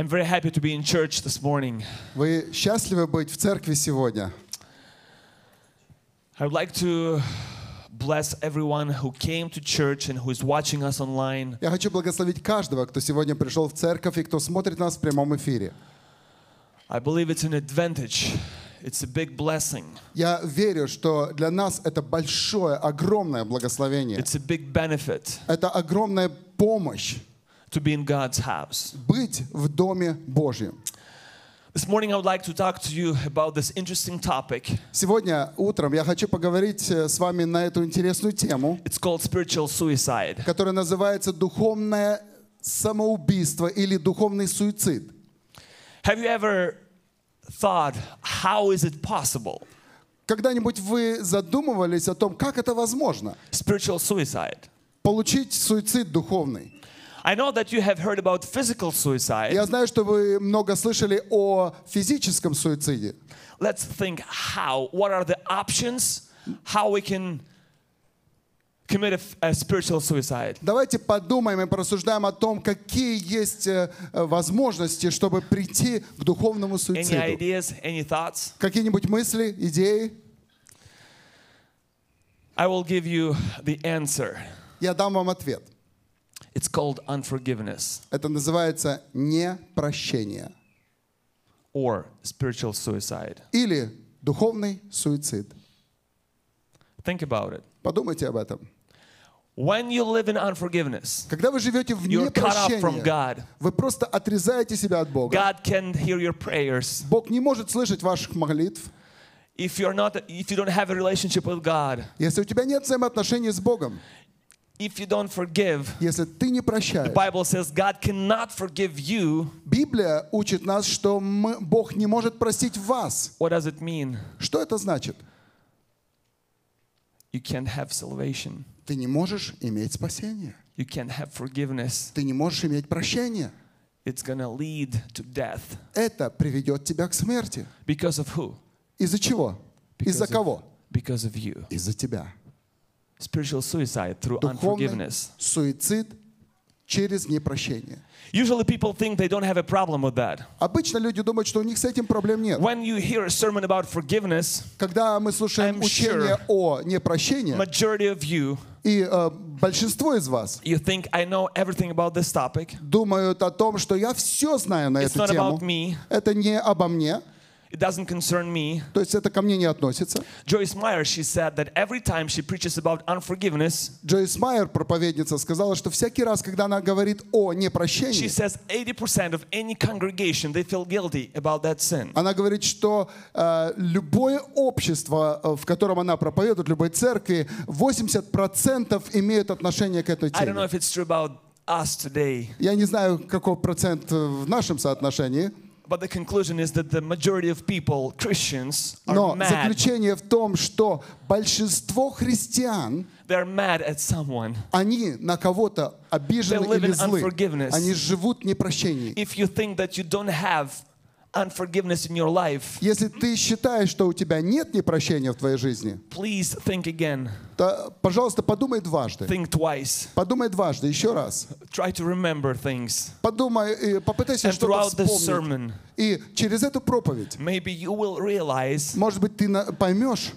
I'm very happy to be in church this morning. Вы счастливы быть в церкви сегодня? I would like to bless everyone who came to church and who is watching us online. Я хочу благословить каждого, кто сегодня пришел в церковь и кто смотрит нас в прямом эфире. I believe it's an advantage. It's a big blessing. Я верю, что для нас это большое, огромное благословение. It's a big benefit Это огромная помощь to be in God's house. быть в Доме Божьем. This morning I would like to talk to you about this interesting topic. Сегодня утром я хочу поговорить э, с вами на эту интересную тему, It's called spiritual suicide. которая называется духовное самоубийство или духовный суицид. Have you ever thought, how is it possible? Когда-нибудь вы задумывались о том, как это возможно? Spiritual suicide. Получить суицид духовный. I know that you have heard about physical suicide. Я знаю, что вы много слышали о физическом суициде. Let's think how. What are the options? How we can commit a, a spiritual suicide? Давайте подумаем и порассуждаем о том, какие есть э, э, возможности, чтобы прийти к духовному Any суициду. ideas? Any thoughts? Какие-нибудь мысли, идеи? I will give you the answer. Я дам вам ответ. It's called unforgiveness Это называется непрощение or spiritual suicide. или духовный суицид. Think about it. Подумайте об этом. When you live in unforgiveness, Когда вы живете в непрощении, вы просто отрезаете себя от Бога. God can hear your prayers. Бог не может слышать ваших молитв. If you're not, if you don't have a relationship with God, Если у тебя нет взаимоотношений с Богом, if you don't forgive, если ты не the прощаешь, Bible says God cannot forgive you. Библия учит нас, что мы- Бог не может простить вас. What does it mean? Что это значит? You can't have salvation. Ты не можешь иметь спасение. You can't have forgiveness. Ты не можешь иметь прощение. It's gonna lead to death. Это приведет тебя к смерти. Because of who? Из-за чего? Из-за кого? Because of you. Из-за тебя. Spiritual suicide through Духовный unforgiveness. суицид через непрощение. Usually people think they don't have a problem with that. Обычно люди думают, что у них с этим проблем нет. When you hear a sermon about forgiveness, Когда мы слушаем I'm учение sure о непрощении, majority of you, и э, большинство из вас you think I know everything about this topic. думают о том, что я все знаю на It's эту not тему. about me. Это не обо мне, It doesn't concern me. то есть это ко мне не относится. Joyce Meyer, she said that every time she preaches about unforgiveness, Джойс Майер, проповедница, сказала, что всякий раз, когда она говорит о she непрощении, says 80% of any congregation, they feel guilty about that sin. она говорит, что э, любое общество, э, в котором она проповедует, любой церкви, 80% имеют отношение к этой I don't know теме. if it's true about us today, Я не знаю, какой процент в нашем соотношении, but the conclusion is that the majority of people, Christians, are но mad. заключение в том, что большинство христиан, They're mad at someone. они на кого-то обижены They live или in злы. unforgiveness. Они живут в непрощении. If you think that you don't have unforgiveness in your life, Если ты считаешь, что у тебя нет непрощения в твоей жизни, please think again. то, пожалуйста, подумай дважды. Think twice. Подумай дважды, еще раз. Try to remember things. Подумай, и попытайся And что-то throughout this вспомнить. sermon, И через эту проповедь, maybe you will realize может быть, ты на- поймешь,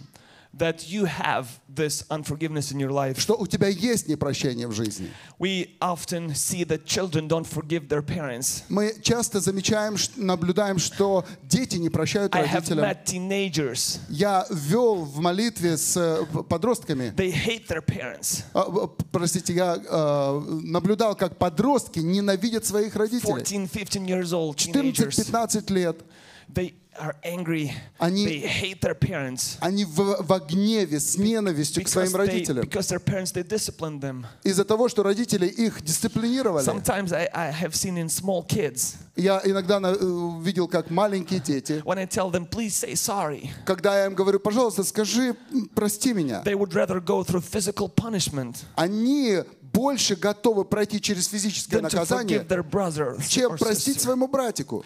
that you have this unforgiveness in your life. что у тебя есть непрощение в жизни. We often see that children don't forgive their parents. Мы часто замечаем, наблюдаем, что дети не прощают I have родителям. met teenagers. Я вел в молитве с э, подростками. They hate their parents. А, э, Простите, я э, наблюдал, как подростки ненавидят своих родителей. 14, 15 years old teenagers. 14-15 лет. They are angry. Они- They hate their parents. Они в, во гневе, с ненавистью к Because, своим they, родителям. because their parents, they disciplined them. Из-за того, что родители их дисциплинировали. Sometimes I, I have seen in small kids, Я иногда на- э, видел, как маленькие дети, when I tell them, please say sorry, когда я им говорю, пожалуйста, скажи, м, прости меня, they would rather go through physical punishment они больше готовы пройти через физическое наказание, чем простить своему братику.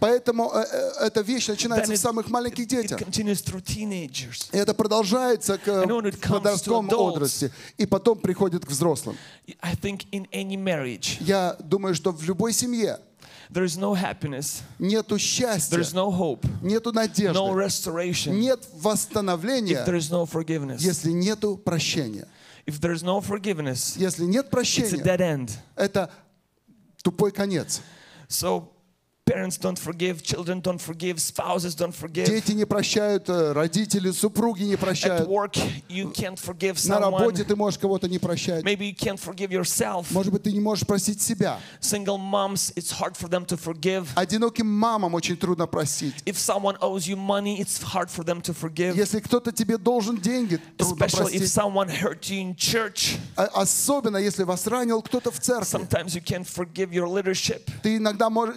Поэтому э, э, эта вещь начинается в самых маленьких детях. И это продолжается к And when it comes to подростковом adults- возрасте. И потом приходит к взрослым. Я думаю, что в любой семье there is no happiness, нету счастья, there's no hope, нету no надежды, restoration нет if восстановления, there is no forgiveness. если нету прощения. If there is no forgiveness, Если нет it's a прощения, dead end. это тупой конец. So parents don't forgive, children don't forgive, spouses don't forgive. Дети не прощают, э, родители, супруги не At прощают. work, you can't forgive На работе someone. ты можешь кого-то не прощать. Maybe you can't forgive yourself. Может быть, ты не можешь простить себя. Single moms, it's hard for them to forgive. Одиноким мамам очень трудно простить. If someone owes you money, it's hard for them to forgive. Если кто-то тебе должен деньги, трудно Especially if простить. someone hurt you in church. А- Особенно, если вас ранил кто-то в церкви. Sometimes you can't forgive your leadership. Ты иногда можешь,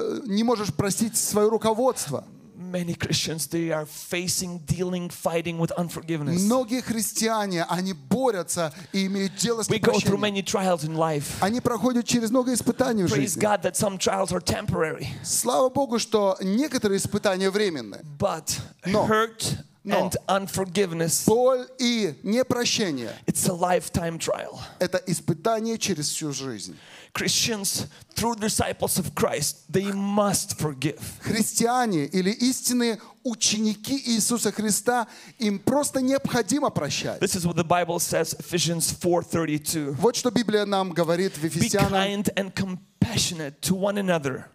э, не можешь простить свое руководство. Many Christians, they are facing, dealing, fighting with unforgiveness. Многие христиане, они борются и имеют дело с We go through many trials in life. Они проходят через много испытаний в Praise жизни. God that some trials are temporary, Слава Богу, что некоторые испытания временны. but No. hurt No. and unforgiveness, Боль и непрощение it's a lifetime trial. – это испытание через всю жизнь. Christians, through disciples of Christ, they must forgive. Христиане или истинные ученики Иисуса Христа, им просто необходимо прощать. This is what the Bible says, Ephesians 4:32. Вот что Библия нам говорит в Be Ефесянам, kind and compassionate to one another, в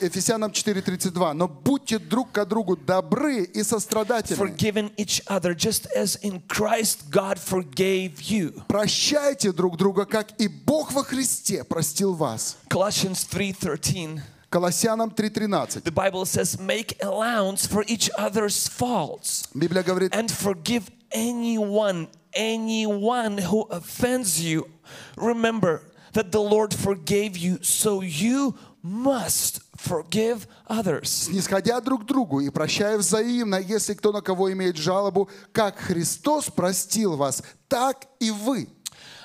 Ефесянам 4.32. «Но будьте друг к другу добры и сострадательны, forgiving each other, just as in Christ God forgave you. прощайте друг друга, как и Бог во Христе простил вас». Colossians 3:13. Колоссянам 3.13. The Bible says, make allowance for each other's faults Библия говорит, and forgive anyone, anyone who offends you. Remember that the Lord forgave you, so you must forgive others. снисходя друг другу и прощая взаимно, если кто на кого имеет жалобу, как Христос простил вас, так и вы.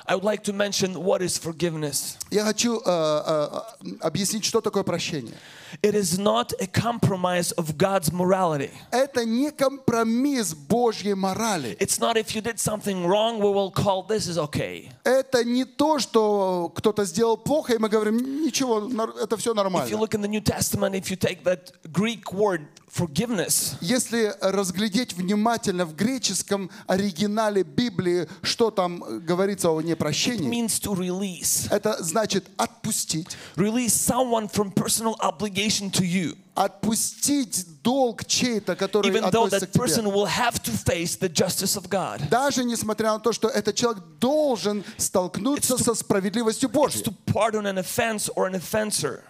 I would like to mention what is forgiveness. Я хочу э, э, объяснить, что такое прощение. It is not a compromise of God's morality. Это не компромисс Божьей морали. It's not if you did something wrong, we will call this is okay. Это не то, что кто-то сделал плохо, и мы говорим, ничего, нар- это все If you нормально. look in the New Testament, if you take that Greek word forgiveness, Если разглядеть внимательно в греческом оригинале Библии, что там э, говорится о it непрощении, means to release. это значит отпустить. Release someone from personal obligation to you. Отпустить долг чей-то, который Even though that person will have to face the justice of God. Даже несмотря на то, что этот человек должен столкнуться to- со справедливостью It's Божьей. to pardon an offense or an offenser.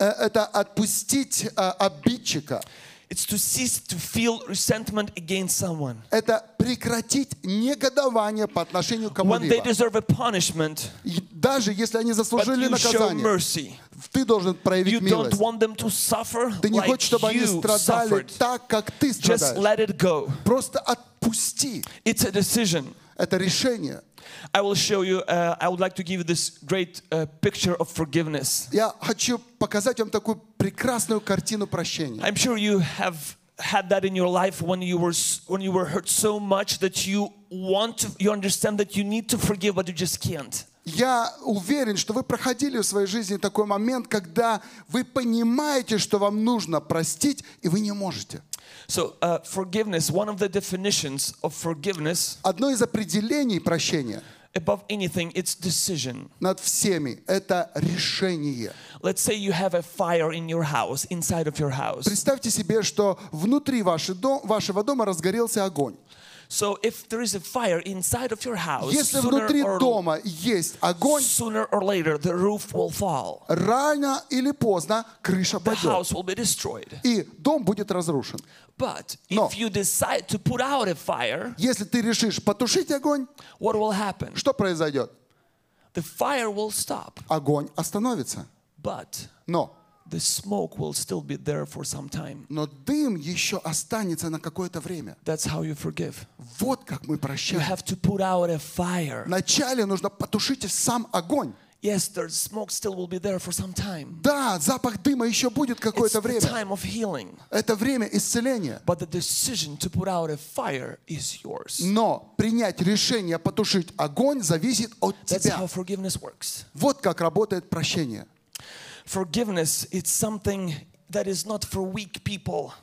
Э, Это отпустить э, обидчика. It's to cease to feel resentment against someone. Это прекратить негодование по отношению к When they кому-либо. deserve a punishment, И Даже если они but заслужили you show наказание, mercy. ты должен You проявить don't милость. want them to suffer Ты не like хочешь, чтобы они you страдали suffered. так, как ты Just страдаешь. let it go. Просто отпусти. It's a decision. Это решение. I will show you, uh, I would like to give you this great uh, picture of forgiveness. Я хочу показать вам такую прекрасную картину прощения. I'm sure you have had that in your life when you were when you were hurt so much that you want to you understand that you need to forgive but you just can't. Я уверен, что вы проходили в своей жизни такой момент, когда вы понимаете, что вам нужно простить, и вы не можете. So uh, forgiveness, one of the definitions of forgiveness Одно из определений прощения above anything, it's decision. над всеми – это решение. Let's say you have a fire in your house, inside of your house. Представьте себе, что внутри дом- вашего дома разгорелся огонь. So if there is a fire inside of your house, Если sooner внутри or, дома есть огонь, sooner or later the roof will fall. рано или поздно крыша The падет, house will be destroyed. и дом будет разрушен. But Но. if you decide to put out a fire, Если ты решишь потушить огонь, what will happen? что произойдет? The fire will stop, Огонь остановится. but Но the smoke will still be there for some time. но дым еще останется на какое-то время. That's how you forgive. Вот как мы You прощаем. have to put out a fire. Вначале нужно потушить сам огонь. Yes, the smoke still will be there for some time. Да, запах дыма еще будет It's какое-то the время. time of healing. Это время исцеления. But the decision to put out a fire is yours. Но принять решение потушить огонь зависит от That's тебя. how forgiveness works. Вот как работает прощение. Forgiveness, it's something that is not for weak people.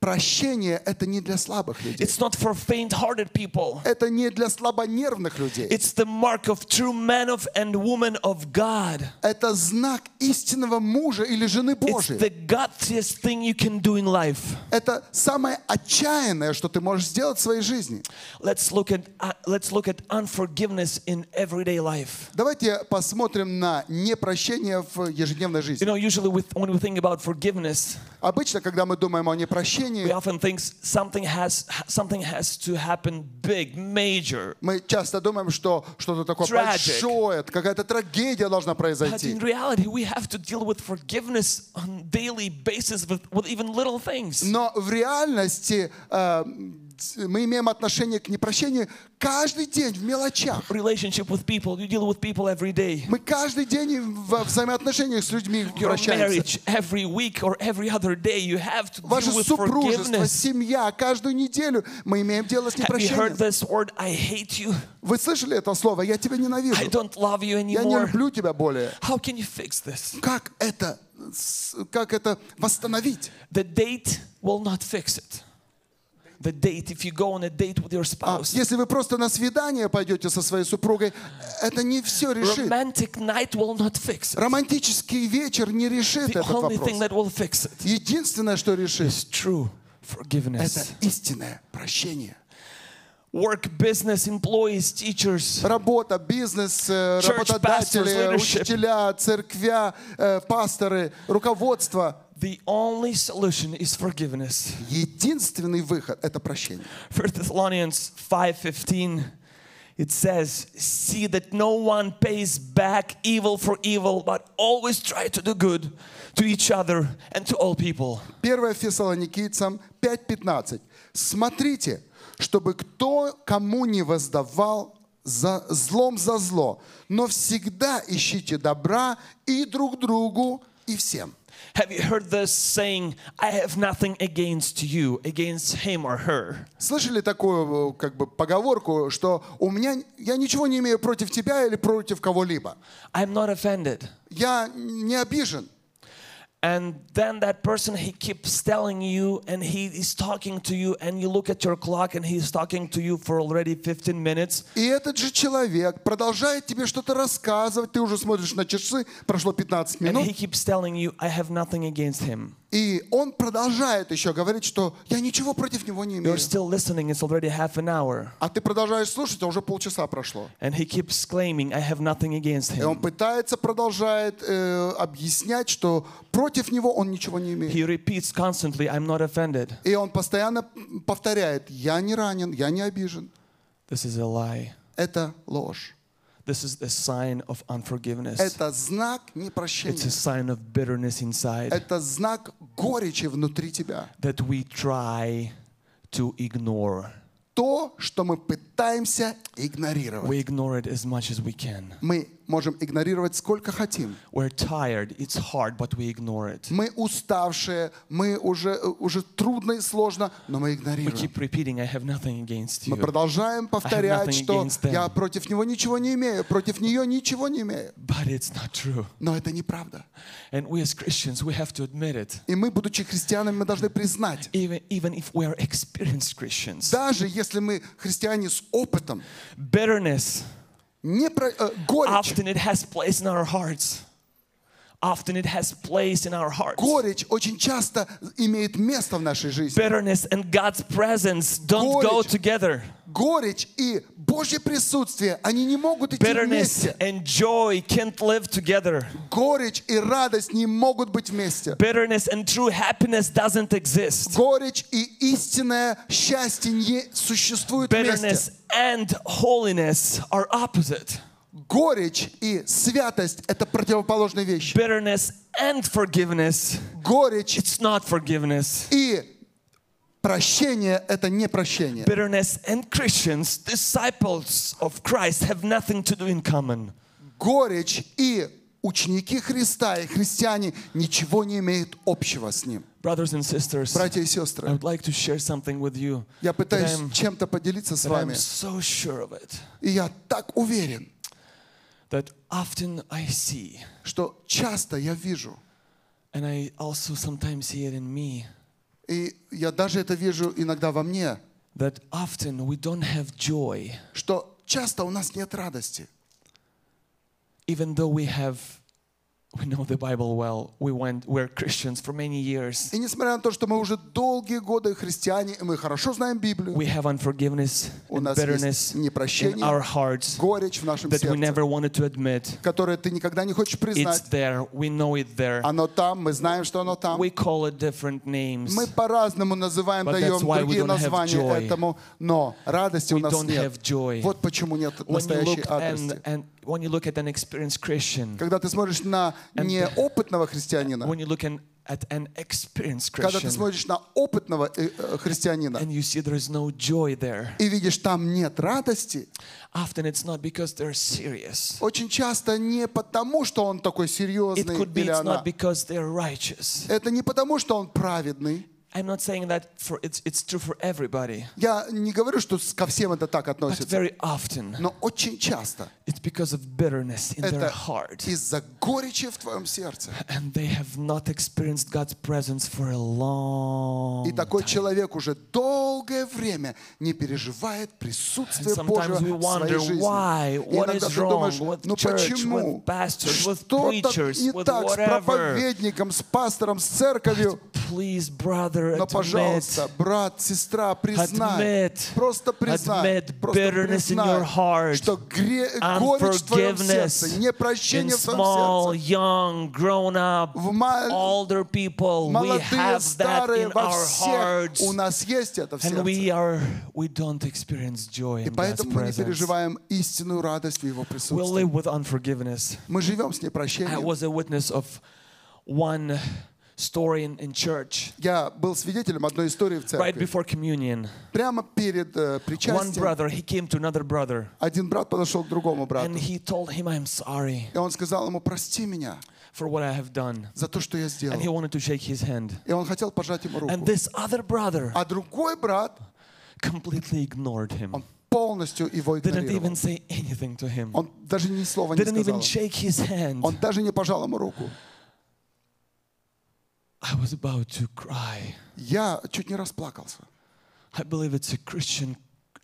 Прощение – это не для слабых людей. It's not for faint-hearted people. Это не для слабонервных людей. It's the mark of true men of and women of God. Это знак истинного мужа или жены It's Божией. the gutsiest thing you can do in life. Это самое отчаянное, что ты можешь сделать в своей жизни. Let's look at uh, let's look at unforgiveness in everyday life. Давайте посмотрим на непрощение в ежедневной You жизни. know, usually with, when we think about forgiveness, Обычно, когда мы думаем о непрощении, we often think something has something has to happen big, major. мы часто думаем, что что-то такое Tragic. большое, какая-то трагедия должна But произойти. in reality, we have to deal with forgiveness on daily basis with, with even little things. Но в реальности э, мы имеем отношение к непрощению каждый день в мелочах. Relationship with people, you deal with people every day. Мы каждый день во взаимоотношениях с людьми Your вращаемся. marriage, every week or every other day, you have to Ваше with супружество, семья, каждую неделю мы имеем дело с Have you heard непрощением. this word? I hate you. Вы слышали это слово? Я тебя I ненавижу. don't love you Я не люблю тебя более. How can you fix this? Как это, как это восстановить? The date will not fix it. The date, if you go on a date with your А, spouse, Если вы просто на свидание пойдете со своей супругой, это не все решит. romantic night will not fix it. Романтический вечер не решит The этот only thing вопрос. that will fix it Единственное, что решит, is true это forgiveness. истинное прощение. Work, business, employees, teachers, Работа, бизнес, э, Church работодатели, pastors, учителя, церквя, э, пасторы, руководство. The only solution is forgiveness. Единственный выход – это прощение. 1 Thessalonians 5:15 it says, "See that no one pays back evil for evil, but always try to do good to each other and to all people." 1 Фессалоникийцам 5.15. Смотрите, чтобы кто кому не воздавал за злом за зло, но всегда ищите добра и друг другу, и всем. Have you heard this saying, "I have nothing against you, against him or her"? Слышали такую э, как бы поговорку, что у меня я ничего не имею против тебя или против кого-либо. I'm not offended. Я не обижен. And then that person, he keeps telling you and he is talking to you, and you look at your clock and he's talking to you for already 15 minutes. И этот же человек продолжает тебе что-то рассказывать, ты уже смотришь на часы, прошло 15 And минут, he keeps telling you, I have nothing against him. И он продолжает еще говорить, что я ничего против него не имею. You're still listening, it's already half an hour. А ты продолжаешь слушать, а уже полчаса прошло. And he keeps claiming, I have nothing against И он him. пытается, продолжает э, объяснять, что против него он ничего не имеет. He repeats constantly, I'm not offended. И он постоянно повторяет, я не ранен, я не обижен. This is a lie. Это ложь. This is the sign of unforgiveness. Это знак It's a непрощения. sign of bitterness inside Это знак горечи внутри тебя. that we try to ignore. То, что мы пытаемся игнорировать. We ignore it as much as we can. Мы можем игнорировать сколько хотим. We're tired, it's hard, but we ignore it. Мы уставшие, мы уже, уже трудно и сложно, но мы We игнорируем. keep repeating, I have nothing against Мы you. продолжаем повторять, что я против него ничего не имею, против нее ничего не имею. But it's not true. Но это неправда. And we as Christians, we have to admit it. И мы, будучи христианами, мы должны признать, Even, even if we are experienced Christians. даже если мы христиане с опытом, Bitterness, не про, э, горечь, often it has place in our hearts. Often it has place in our hearts. горечь очень часто имеет место в нашей жизни. Bitterness and God's presence don't go Горечь. together. Горечь и Божье присутствие, они не могут идти Bitterness вместе. and joy can't live together. Горечь и радость не могут быть вместе. Bitterness and true happiness doesn't exist. Горечь и истинное счастье не существуют вместе. Bitterness and holiness are opposite. горечь и святость – это противоположные вещи. Bitterness and forgiveness, Горечь it's not forgiveness. и прощение – это не прощение. Bitterness and Christians, disciples of Christ, have nothing to do in common. Горечь и ученики Христа и христиане ничего не имеют общего с Ним. Brothers and sisters, Братья и I сестры, would like to share something with you я пытаюсь чем-то поделиться с that I'm вами, so sure of it. и я так уверен, That often I see, что часто я вижу, and I also sometimes see it in me, и я даже это вижу иногда во мне, that often we don't have joy, что часто у нас нет радости. even though we have, we know the Bible well. We went, we're Christians for many years. И несмотря на то, что мы уже долгие годы христиане, и мы хорошо знаем Библию, We have unforgiveness у and нас bitterness есть in непрощение, our hearts горечь в нашем that we сердце, never wanted to admit. которое ты никогда не хочешь It's признать. there. We know it there. Оно там, мы знаем, что оно там. We call it different names. Мы по-разному называем, But даем that's why we другие don't have названия joy. этому, но радости у We нас don't нет. have joy. Вот почему нет When you настоящей look радости. and, and when you look at an experienced Christian, Когда ты смотришь на неопытного христианина, when you look an, at an experienced когда ты Christian, смотришь на опытного э, э, христианина and you see there is no joy there, и видишь, там нет радости, often it's not because they're serious. очень часто не потому, что он такой It серьезный could be или it's она. not because they're righteous. Это не потому, что он праведный. I'm not saying that for it's it's true for everybody, Я не говорю, что с- ко всем это так but относится. very often Но очень часто it's because of bitterness in their это heart, из-за горечи в твоем сердце. and they have not experienced God's presence for a long И такой time. человек уже долгое время не переживает присутствие And Божьего sometimes we в своей wonder жизни. why, И what иногда is ты думаешь, wrong with ну church, почему? with pastors, with Что-то preachers, не with так с whatever. проповедником, с пастором, с церковью. Please, brother, Но, admit, пожалуйста, брат, сестра, признай, Admit. просто признай, Admit просто bitterness in признай, your heart. что гре- горечь в твоем сердце, unforgiveness in непрощение в твоем small, сердце. young, grown up, В мал- older people. We Молодые, have that старые, in во our всех hearts. у нас есть это в And сердце. we are we don't experience joy И in God's поэтому мы не presence. переживаем истинную радость в Его We присутствии. live with unforgiveness. Мы живем с I непрощением. was a witness of one story in, in church Я был свидетелем одной истории в right церкви. before communion. Прямо перед э, One причастием brother, he came to another brother один брат подошел к другому брату. and he told him, I'm sorry И он сказал ему, прости меня for what I have done. за то, что я And he сделал. wanted to shake his hand. И он хотел пожать ему And руку. this other brother А другой брат, completely ignored him. он полностью его игнорировал. Он даже ни слова не сказал. Он даже не пожал ему руку. I was about to cry. Я чуть не расплакался. I believe it's a Christian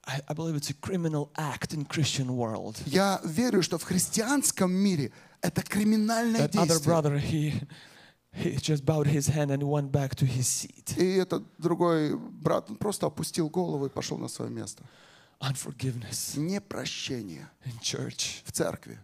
I, I believe it's a criminal act in Christian world. Я верю, что в христианском мире это криминальное That other действие. brother he he just bowed his hand and went back to his seat. И этот другой брат он просто опустил голову и пошел на свое место. Unforgiveness Непрощение in church. в церкви.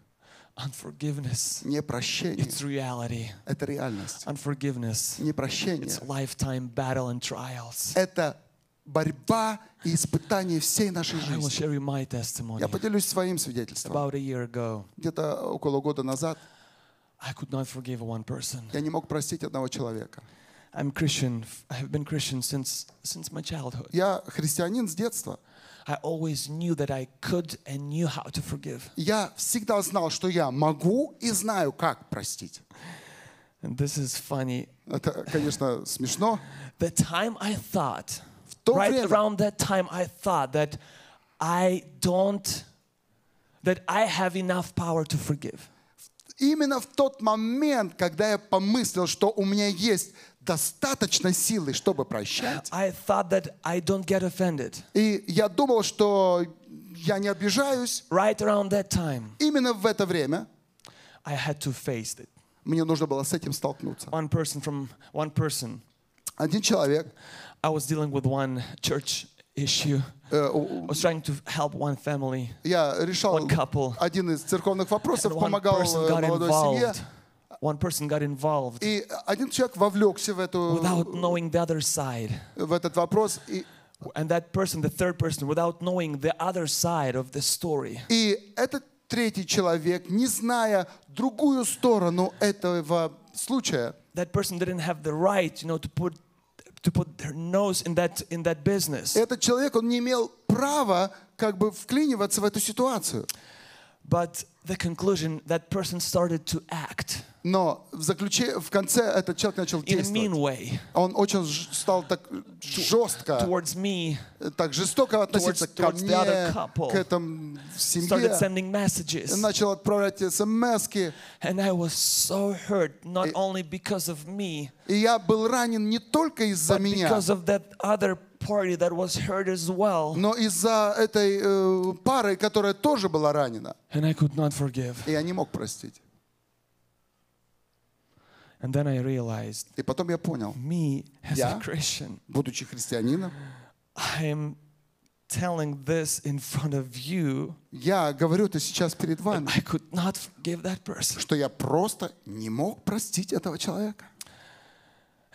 Unforgiveness. Непрощение It's reality. – это реальность. Unforgiveness. Непрощение It's lifetime battle and trials. – это борьба и испытание всей нашей I will жизни. share you my testimony. Я поделюсь своим свидетельством. About a year ago, Где-то около года назад I could not forgive one person. я не мог простить одного человека. I'm Christian. I have been Christian since since my childhood. Я христианин с детства. I always knew that I could and knew how to forgive. Я всегда знал, что я могу и знаю, как простить. And this is funny. Это, конечно, смешно. The time I thought, то right время- around that time, I thought that I don't, that I have enough power to forgive. Именно в тот момент, когда я помыслил, что у меня есть достаточно силы, чтобы прощать, I thought that I don't get offended. и я думал, что я не обижаюсь, Right around that time, именно в это время I had to face it. мне нужно было с этим столкнуться. One person from one person. Один человек, I was dealing with one church issue. э, I was trying to help one family. я решал One couple. один из церковных вопросов, And one помогал person э, got молодой семье, involved. One person got involved и один человек вовлекся в, эту, without knowing the other side. в этот вопрос, и, And that person, the third person, without knowing the other side of the story. и этот третий человек, не зная другую сторону этого случая, that person didn't have the right, you know, to put to put their nose in that in that business. этот человек, он не имел права как бы вклиниваться в эту ситуацию. But the conclusion, that person started to act Но в, заключе, в конце этот человек начал in a mean действовать. way Он очень ж- стал так жестко, towards me, так жестоко относиться ко towards the other мне, couple. к этому в started семье. sending messages. Начал отправлять смс And I was so hurt, not only because of me, И я был ранен не только из-за but меня, because of that other party that was hurt as well. но из-за этой э, пары, которая тоже была ранена. And I could not forgive. И я не мог простить. And then I realized, И потом я понял, me as Yeah. a Christian, будучи христианином, I'm telling this in front of you. я говорю это сейчас перед вами, I could not forgive that person. что я просто не мог простить этого человека.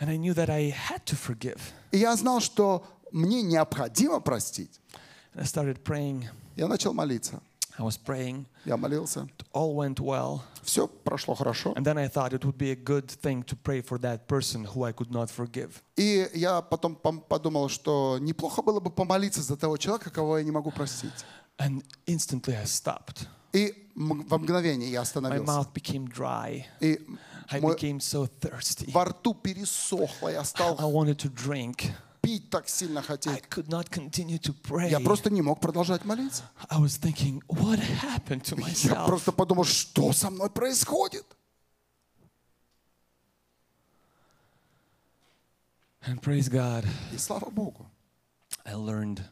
And I knew that I had to forgive. И я знал, что мне необходимо простить. I. Я начал молиться. I was praying. Я молился. All went well. Все прошло хорошо. And then I thought it would be a good thing to pray for that person who I could not forgive. И я потом подумал, что неплохо было бы помолиться за того человека, кого я не могу простить. And instantly I stopped. И во мгновение я My остановился. mouth became dry. И I became so thirsty. во рту пересохло, я I стал wanted to drink. Пить так сильно хотеть. Я просто не мог продолжать молиться. Thinking, Я просто подумал, что со мной происходит. And praise God, И слава Богу, I learned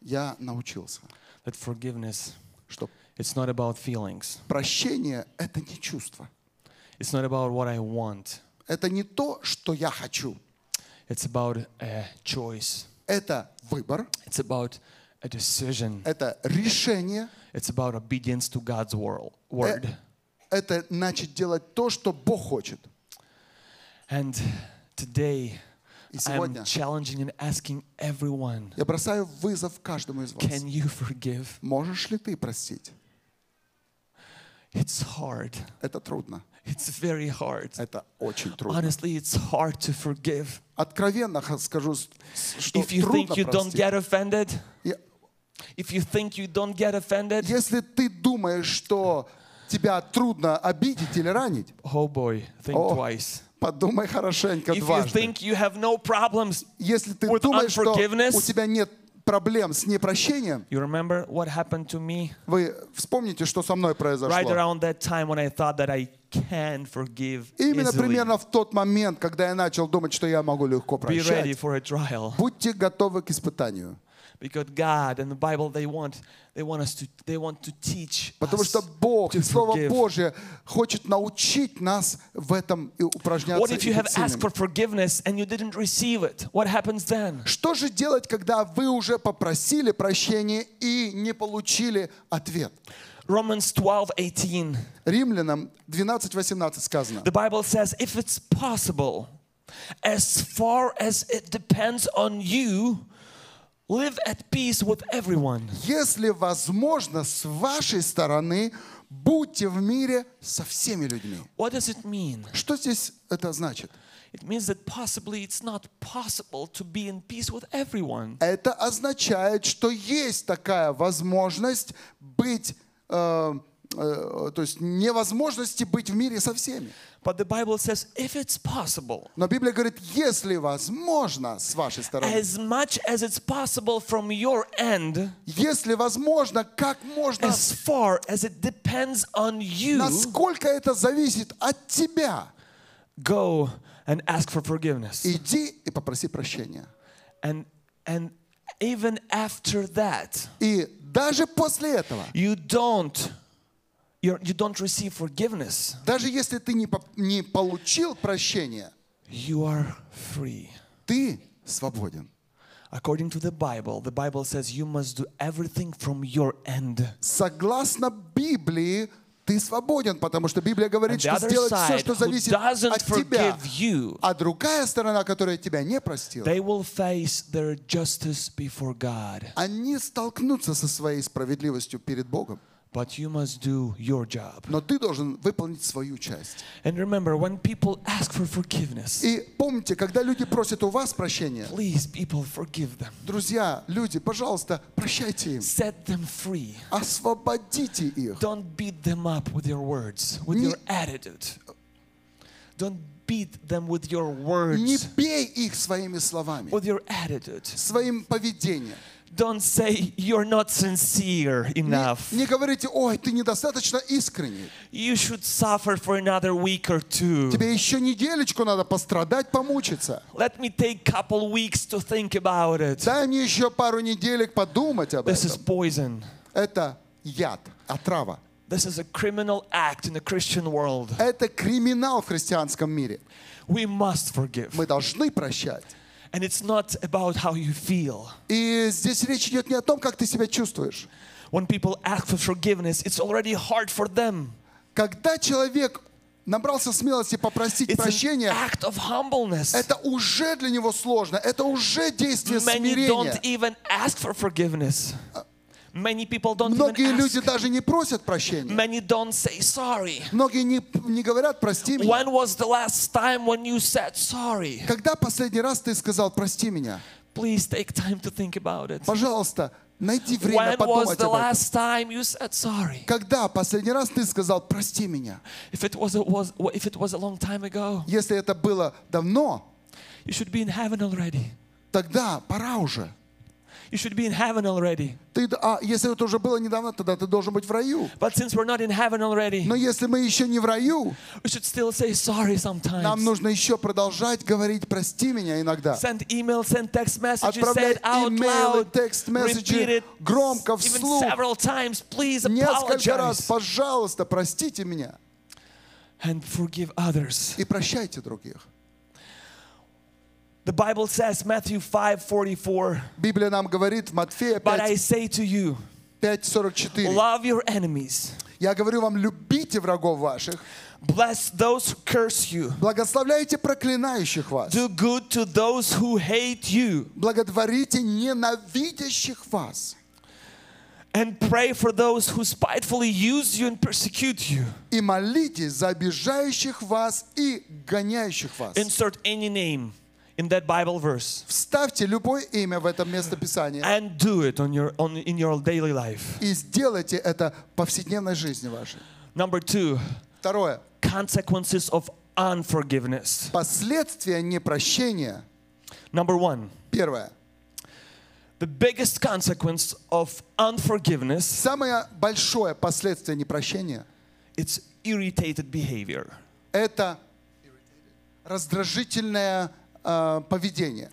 я научился, that forgiveness, что it's not about feelings. прощение — это не чувство. It's not about what I want. Это не то, что я хочу. It's about a choice. Это выбор, It's about a decision. это решение, It's about obedience to God's wor- word. это начать делать то, что Бог хочет. And today, И I'm сегодня challenging and asking everyone, я бросаю вызов каждому из вас. can you forgive? Можешь ли ты простить? It's hard. Это трудно. It's very hard. Это очень трудно. Honestly, it's hard to forgive. Откровенно х- скажу, с- с- что If you трудно think you don't простить. get offended, Я- if you think you don't get offended, Если ты думаешь, что тебя трудно обидеть или ранить, oh boy, think О, twice. подумай хорошенько If you дважды. think you have no problems, Если ты with думаешь, что unforgiveness, у тебя нет проблем с непрощением, you remember what happened to me вы вспомните, что со мной right произошло. around that time when I thought that I can forgive Именно примерно в тот момент, когда я начал думать, что я могу легко Be ready прощать. for a trial. Будьте готовы к испытанию. Because God and the Bible they want they want us to they want to teach Потому us что Бог, to и Слово forgive. Божье хочет научить нас в этом и упражняться. What if you и have быть asked сильными. for forgiveness and you didn't receive it? What happens then? Что же делать, когда вы уже попросили прощения и не получили ответ? Romans 12:18. Римлянам 12.18 сказано. The Bible says if it's possible as far as it depends on you live at peace with everyone. Если возможно, с вашей стороны, будьте в мире со всеми людьми. What does it mean? Что здесь это значит? It means that possibly it's not possible to be in peace with everyone. Это означает, что есть такая возможность быть, э, э, то есть невозможности быть в мире со всеми. But the Bible says if it's possible, Но Библия говорит, если возможно с вашей стороны, as much as it's possible from your end, если возможно, как можно, as far as it depends on you, насколько это зависит от тебя, go and ask for forgiveness. иди и попроси прощения. And and even after that, И даже после этого, you don't you're, you don't receive forgiveness. даже если ты не, не получил прощения, You are free. ты свободен. According to the Bible, the Bible says you must do everything from your end. Согласно Библии, ты свободен, потому что Библия говорит, что сделать все, что зависит от тебя. you, А другая сторона, которая тебя не простила, they will face their justice before God. они столкнутся со своей справедливостью перед Богом. But you must do your job. Но ты должен выполнить свою часть. And remember, when people ask for forgiveness, И помните, когда люди просят у вас прощения, please, people, forgive them. друзья, люди, пожалуйста, прощайте им. Set them free. Освободите их. Don't beat them up with your words, with Не- your attitude. Don't beat them with your Не words, бей их своими словами, with your attitude. своим поведением. Don't say you're not sincere Не, enough. не говорите, ой, ты недостаточно искренний. You should suffer for another week or two. Тебе еще неделечку надо пострадать, помучиться. Let me take couple weeks to think about it. Дай мне еще пару неделек подумать об This is этом. poison. Это яд, отрава. This is a criminal act in the Christian world. Это криминал в христианском мире. We must forgive. Мы должны прощать. And it's not about how you feel. И здесь речь идет не о том, как ты себя чувствуешь. When people ask for forgiveness, it's already hard for them. Когда человек набрался смелости попросить It's an прощения, act of humbleness. это уже для него сложно. Это уже действие Many don't смирения. even ask for forgiveness. Many people don't Многие even люди ask. даже не просят прощения. Many don't say sorry. Многие не, не говорят «прости меня». When was the last time when you said sorry? Когда последний раз ты сказал «прости меня»? Please take time to think about it. Пожалуйста, найди время When was подумать the об этом. last time you said sorry? Когда последний раз ты сказал «прости меня»? If it was a, was if it was a long time ago, Если это было давно, you should be in heaven already. тогда пора уже. You should be in heaven already. Ты, а если это уже было недавно, тогда ты должен быть в раю. But since we're not in heaven already, Но если мы еще не в раю, we should still say sorry нам sometimes. нужно еще продолжать говорить «прости меня» иногда. Send email, send text messages, say Отправляй it out имейлы, loud, текст-месседжи repeat it громко, even вслух. several times. Please Несколько раз, apologize пожалуйста, простите меня and forgive others. и прощайте других. The Bible says, Matthew 5:44, Библия нам говорит в Матфея but I 5, say to you, 5.44. love your enemies, Я говорю вам, любите врагов ваших, bless those who curse you, благословляйте проклинающих вас, do good to those who hate you, благотворите ненавидящих вас and pray for those who spitefully use you and persecute you. и молитесь за обижающих вас и гоняющих вас. Insert any name in that Bible verse Вставьте любое имя в этом местописании and do it on your on in your daily life. и сделайте это в повседневной жизни вашей. Number 2, Второе. consequences of unforgiveness. Последствия непрощения. Number 1, Первое. the biggest consequence of unforgiveness Самое большое последствие непрощения it's irritated behavior. – это раздражительное э, поведение.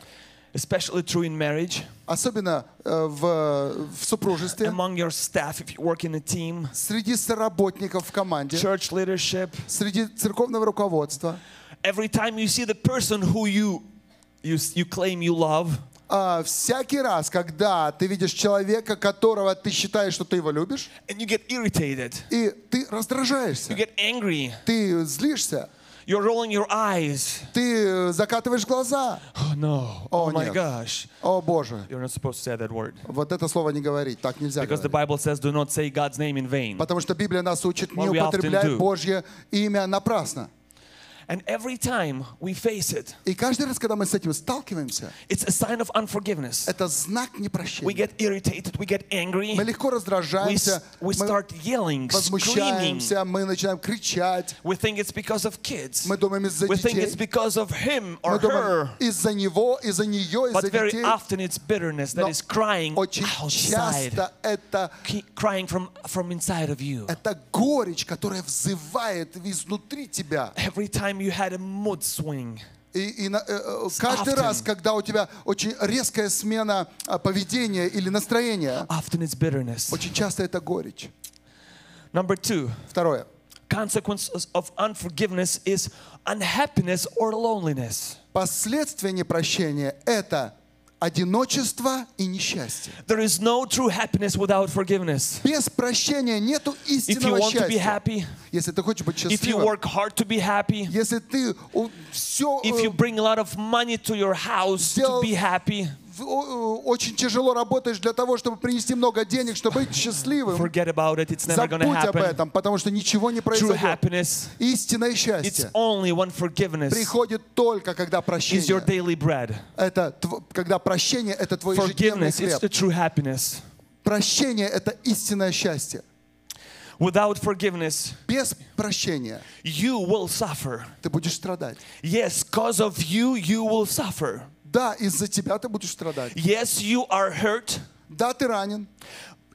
Especially true in marriage, Особенно э, в, в супружестве, among your staff if you work in a team, среди соработников в команде, church leadership. среди церковного руководства. Every time you see the person who you you, you claim you love, А, всякий раз, когда ты видишь человека, которого ты считаешь, что ты его любишь, and you get irritated, и ты you раздражаешься, get angry, ты злишься, you're rolling your eyes. ты закатываешь глаза. Oh no! Oh, Oh, my нет. gosh! О Боже, You're not supposed to say that word вот это слово не говорить, так нельзя because the говорить. Bible says, "Do not say God's name in vain." Потому что Библия нас учит не What we often употреблять do. Божье имя напрасно. And every time we face it, И каждый раз, когда мы с этим сталкиваемся, it's a sign of unforgiveness. это знак We непрощения. get irritated, we get angry, Мы легко we, раздражаемся, s- we мы start yelling, screaming. возмущаемся, мы начинаем кричать. We think it's because of kids. Мы думаем из-за We think it's детей. because of him Мы or думаем her. из-за него, из-за нее, из-за But very детей. often it's bitterness that Но is crying Очень outside, часто это, ki- crying from, from inside of you. это горечь, которая взывает изнутри тебя. Every time you had a mood swing, И, и на- э, э, каждый often. раз, когда у тебя очень резкая смена а, поведения или настроения, often it's bitterness. очень часто это горечь. Number two, Второе. consequences of unforgiveness is unhappiness or loneliness. Последствия непрощения – это одиночество и несчастье. There is no true happiness without forgiveness. Без прощения нету If you истинного want to be счастья. happy, Если ты хочешь быть if you счастливым, work hard to be happy, если ты все if you bring a lot of money to your house to Сделал- be happy, в- о- очень тяжело работаешь для того, чтобы принести много денег, чтобы быть счастливым, Forget about it. It's never забудь об happen. этом, потому что ничего не True произойдет. happiness, Истинное it's счастье only when forgiveness приходит только, когда is your прощение. daily bread. Это когда прощение – это твой ежедневный Forgiveness, it's хлеб. the true happiness. Прощение – это истинное счастье. Without forgiveness, Без прощения you will suffer. ты будешь страдать. Yes, because of you, you will suffer. Да, из-за тебя ты будешь страдать. Yes, you are hurt. Да, ты ранен.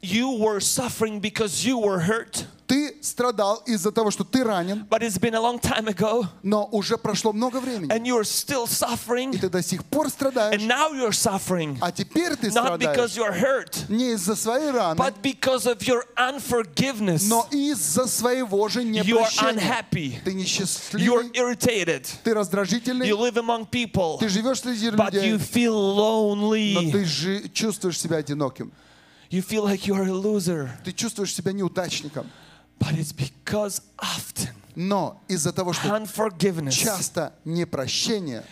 You were suffering because you were hurt. Ты страдал из-за того, что ты ранен, But it's been a long time ago, но уже прошло много времени. and you're still И suffering, ты до сих пор страдаешь. and now you're suffering. А теперь ты Not because страдаешь you're hurt, не из-за своей раны, but because of your unforgiveness. но из-за своего же You are непрощения. unhappy. Ты You're несчастливый, irritated. ты раздражительный, You live among people, ты живешь среди but you людей, feel но lonely. ты же чувствуешь себя одиноким. You feel like you're a loser. Ты чувствуешь себя неудачником. But it's because often Но из-за того, что unforgiveness. часто непрощение,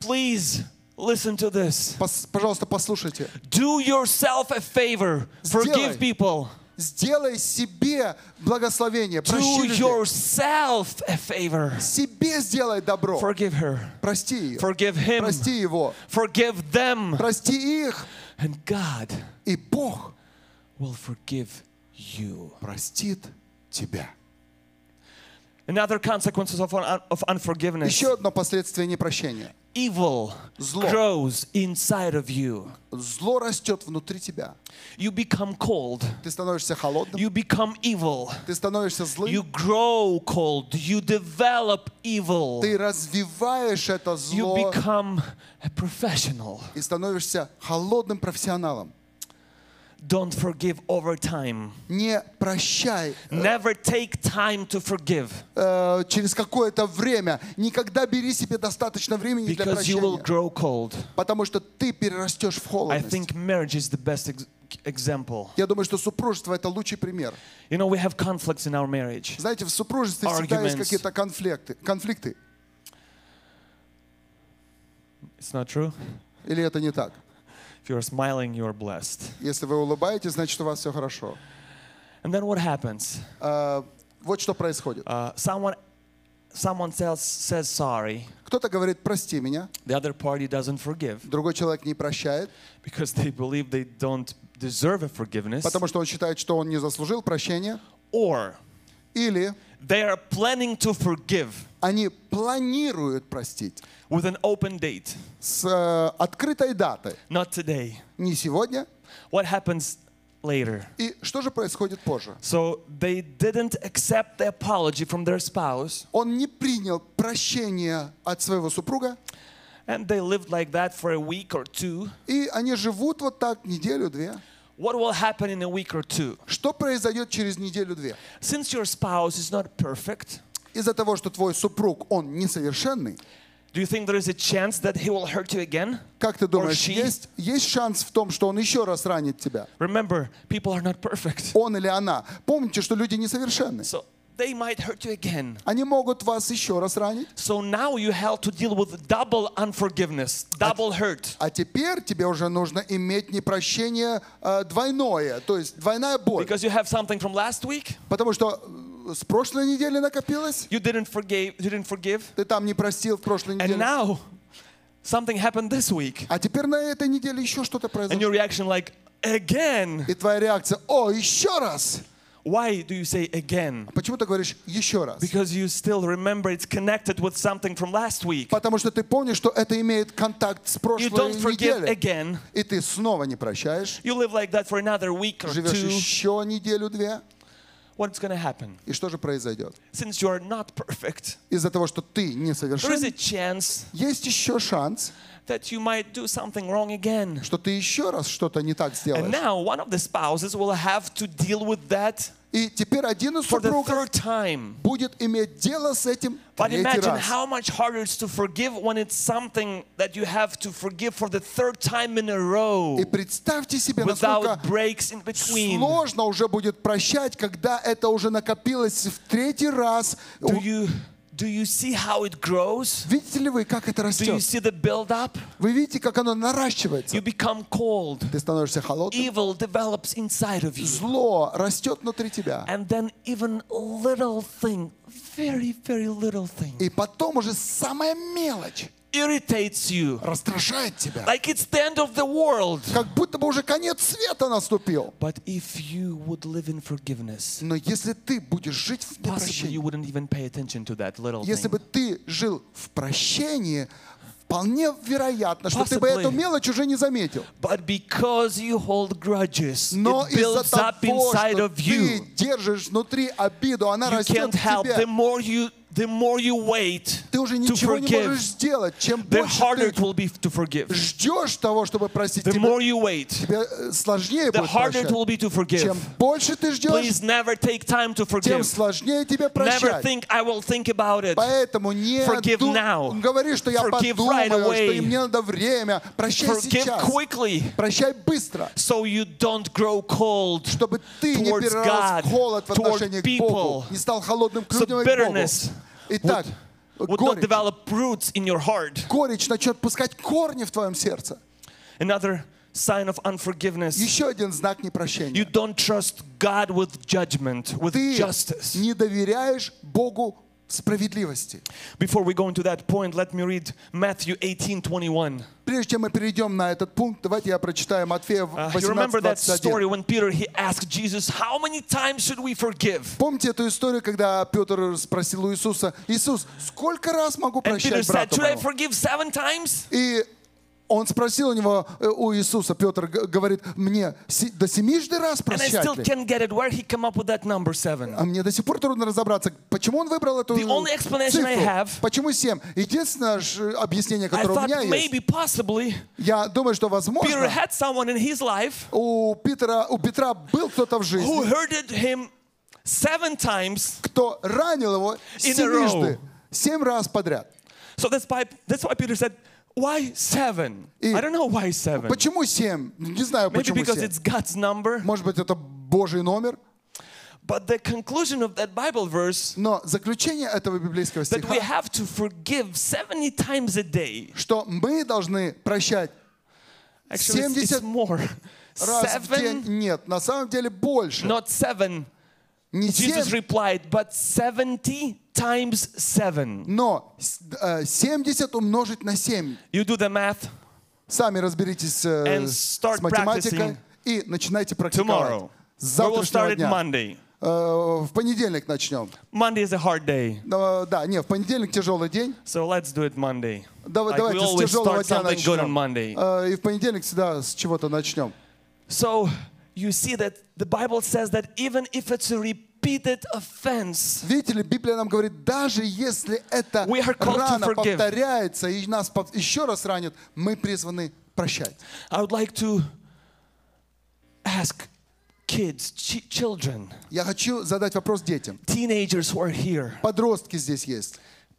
Please listen to this. пос- пожалуйста, послушайте, Do yourself a favor. Forgive Сделай. people. сделай себе благословение, Do прощи людей. yourself a favor. Себе сделай добро. Forgive her. Прости ее. Forgive him. Прости его. Forgive them. Прости их. And God И Бог will forgive you. простит тебя. Another consequences of, un- of unforgiveness. Еще одно последствие непрощения. Evil Зло. grows inside of you. Зло растет внутри тебя. You become cold. Ты становишься холодным, You become evil. ты становишься You злым, grow cold. You develop evil. ты развиваешь это You зло become a professional. и становишься холодным профессионалом. Don't forgive over time. Не прощай Never take time to forgive э, через какое-то время. Никогда бери себе достаточно времени для because you will прощения, grow cold. потому что ты перерастешь в I холодность. think marriage is the best ex- example. Я думаю, что супружество это лучший пример. You know, we have conflicts in our marriage. Знаете, в супружестве всегда есть Arguments. какие-то конфликты. Конфликты. It's not true? Или это не так? If you're smiling, you're blessed. Если вы улыбаетесь, значит у вас все хорошо. And then what happens? А, вот что происходит. Uh, someone, someone says, says sorry. Кто-то говорит, прости меня, The other party doesn't forgive другой человек не прощает, because they believe they don't deserve a forgiveness. потому что он считает, что он не заслужил прощения. Or Или they are planning to forgive они планируют простить with an open date. с э, открытой датой. Not today. Не сегодня. What happens later? И что же происходит позже? So they didn't accept the apology from their spouse Он не принял прощение от своего супруга, and they lived like that for a week or two. и они живут вот так неделю-две. What will happen in a week or two? Что произойдет через неделю-две? Since your spouse is not perfect, Из-за того, что твой супруг, он несовершенный, do you think there is a chance that he will hurt you again? как ты думаешь, есть, есть шанс в том, что он еще раз ранит тебя? Remember, people are not perfect. Он или она. Помните, что люди несовершенны. So they might hurt you again. Они могут вас еще раз ранить. So now you have to deal with double unforgiveness, double hurt. А теперь тебе уже нужно иметь непрощение э, двойное, то есть двойная боль. Because you have something from last week, Потому что э, с прошлой недели накопилось, you didn't forgive, you didn't forgive, ты там не простил в прошлой and неделе. now something happened this week. А теперь на этой неделе еще что-то And произошло. your reaction like, again. И твоя реакция, о, еще раз. Why do you say again? Почему ты говоришь еще раз? Because you still remember it's connected with something from last week. Потому что ты помнишь, что это имеет контакт с You прошлой don't forgive недели. again. И ты снова не прощаешь. You live like that for another week or Живешь two. еще неделю-две. What's going to happen? И что же произойдет? Since you are not perfect, Из-за того, что ты there is a несовершен, chance есть еще шанс, that you might do something wrong again. что ты еще раз что-то не так And сделаешь. now one of the spouses will have to deal with that И теперь один из супругов будет иметь дело с этим But imagine how much harder it's to forgive when it's something that you have to forgive for the third time in a row И представьте себе, насколько without breaks in between. сложно уже будет прощать, когда это уже накопилось в третий раз. Do you Do you see how it grows? Видите ли вы, как это Do you растет? see the build up? Вы видите, как оно наращивается? You become cold. Ты становишься холодным. Evil develops inside of you. Зло растет внутри тебя. And then even little thing, very, very little thing, И потом уже самая мелочь irritates you. раздражает тебя. Like it's the end of the world. Как будто бы уже конец света наступил. But if you would live in forgiveness, Но если ты будешь жить в possibly прощении, you wouldn't even pay attention to that little если thing. бы ты жил в прощении, вполне вероятно, что ты бы Possibly. эту мелочь уже не заметил. But because you hold grudges, Но из-за builds up того, inside что of ты you. держишь внутри обиду, она You растет can't в. The тебе. more you, the more you wait Ты уже to ничего не forgive, можешь сделать. Чем the больше harder it ты will be to forgive. ждешь того, чтобы простить, The тебе, more you wait, тебе э, сложнее the будет harder it прощать. will be to forgive. Чем больше ты ждешь, Please never take time to тем forgive. сложнее тебе Never прощать. think I will think about it. Поэтому не Forgive ду- now. говори, что я Forgive подумаю, right away. что им мне надо время. Прощай Forgive сейчас. quickly Прощай быстро, so you don't grow cold. чтобы ты не Towards перерос God, в холод в toward отношении к Богу, people. не стал холодным к So людям и к Богу. bitterness Итак, would not горечь, develop roots in your heart. горечь начнет пускать корни в твоем сердце. Another sign of unforgiveness. Еще один знак You непрощения. don't trust God with judgment, with Ты justice. не доверяешь Богу справедливости. Before we go into that point, let me read Matthew 18 21. Прежде чем мы перейдем на этот пункт, давайте я прочитаю Матфея Uh, you remember that 18:21. story when Peter he asked Jesus, How many times should we forgive? Помните эту историю, когда Петр спросил у Иисуса, Иисус, сколько раз могу And Peter прощать said, Should I forgive seven times? И он спросил у него, э, у Иисуса, Петр говорит, мне до семижды раз прощать ли? А мне до сих пор трудно разобраться, почему он выбрал эту цифру. have- Почему семь? Единственное э, объяснение, которое у меня есть, maybe, possibly, я думаю, что возможно, life у Петра, у Петра был кто-то в жизни, seven times. кто ранил его семижды, семь раз подряд. So that's why, that's why Peter said, Why seven? И- I don't know why seven. Почему семь? Не знаю, Maybe почему because семь. it's God's number. Может быть, это Божий номер. But the conclusion of that Bible verse Но заключение этого библейского that we стиха, have to forgive 70 times a day. что мы должны прощать Actually, it's, it's 70 more. раз в день. Seven, Нет, на самом деле больше. not seven. Не Jesus семь, replied, but 70 times seven. но с- э, 70 умножить на 7. You do the math Сами разберитесь э, And с start математикой practicing и начинайте практиковать. tomorrow. С We will start завтрашнего it дня. Monday. Э, В понедельник начнем. Monday is a hard day. Да, Да, не, в понедельник тяжелый день. So let's do it Monday. Давай- Like we Давайте с always тяжелого start дня something good on начнем. Monday. Э, И в понедельник всегда с чего-то начнем. So you see that the Bible says that even if it's a repeated offense, Видите ли, Библия нам говорит, даже если это We are called to рано forgive. повторяется и нас пов- еще раз ранит, мы призваны прощать. I would like to ask kids, ch- children, Я хочу задать вопрос детям. teenagers who are here, Подростки здесь есть.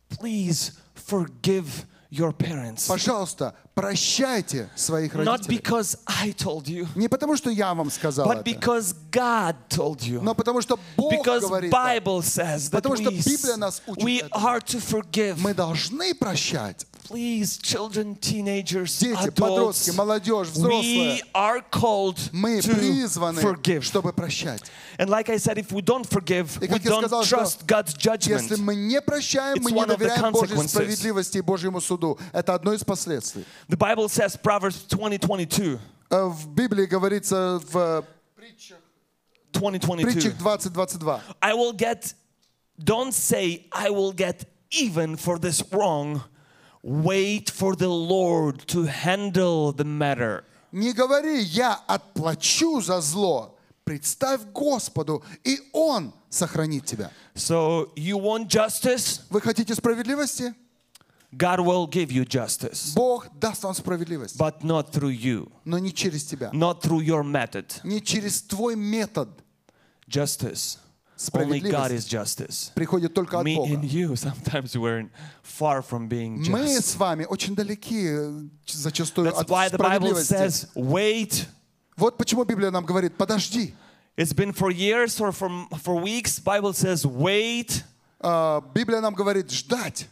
please forgive your parents. Пожалуйста, прощайте своих Not родителей. because I told you, Не потому, что я вам сказал but это, because God told you. но потому, что Бог Because говорит так. Bible says that Потому что we, Библия нас учит we этому. are to forgive. Мы должны прощать. Please, children, teenagers, Дети, adults, подростки, молодежь, we взрослые. are called Мы to призваны, forgive. чтобы прощать. And like I said, if we don't forgive, И we как я don't сказал, что trust God's judgment. Если мы не прощаем, мы It's не one of the доверяем Божьей consequences. справедливости и Божьему суду. Это одно из последствий. The Bible says, Proverbs 20, 22, Э, В Библии говорится в 20, 22, притчах 20-22. I will get, don't say, I will get even for this wrong. Wait for the Lord to handle the matter. Не говори, я отплачу за зло. Представь Господу, и Он сохранит тебя. So you want justice? Вы хотите справедливости? God will give you justice, Бог даст вам справедливость, but not through you, но не через тебя, not through your method. не через твой метод. Justice. Only God is Справедливость justice. приходит только от Me Бога. and you, sometimes we're far from being Мы just. с вами очень далеки э, зачастую That's от why the Bible справедливости. says, wait. Вот почему Библия нам говорит, подожди. It's been for years or for, for weeks. Bible says, wait. а, Библия нам говорит ждать,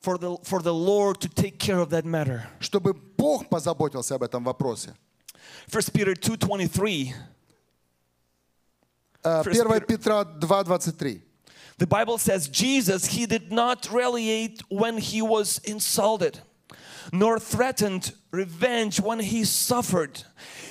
for the, for the Lord to take care of that matter. чтобы Бог позаботился об этом вопросе. 1 Peter 2.23, А, First 1 Peter- Петра 2.23. the Bible says, Jesus, he did not retaliate when he was insulted, nor threatened revenge when he suffered.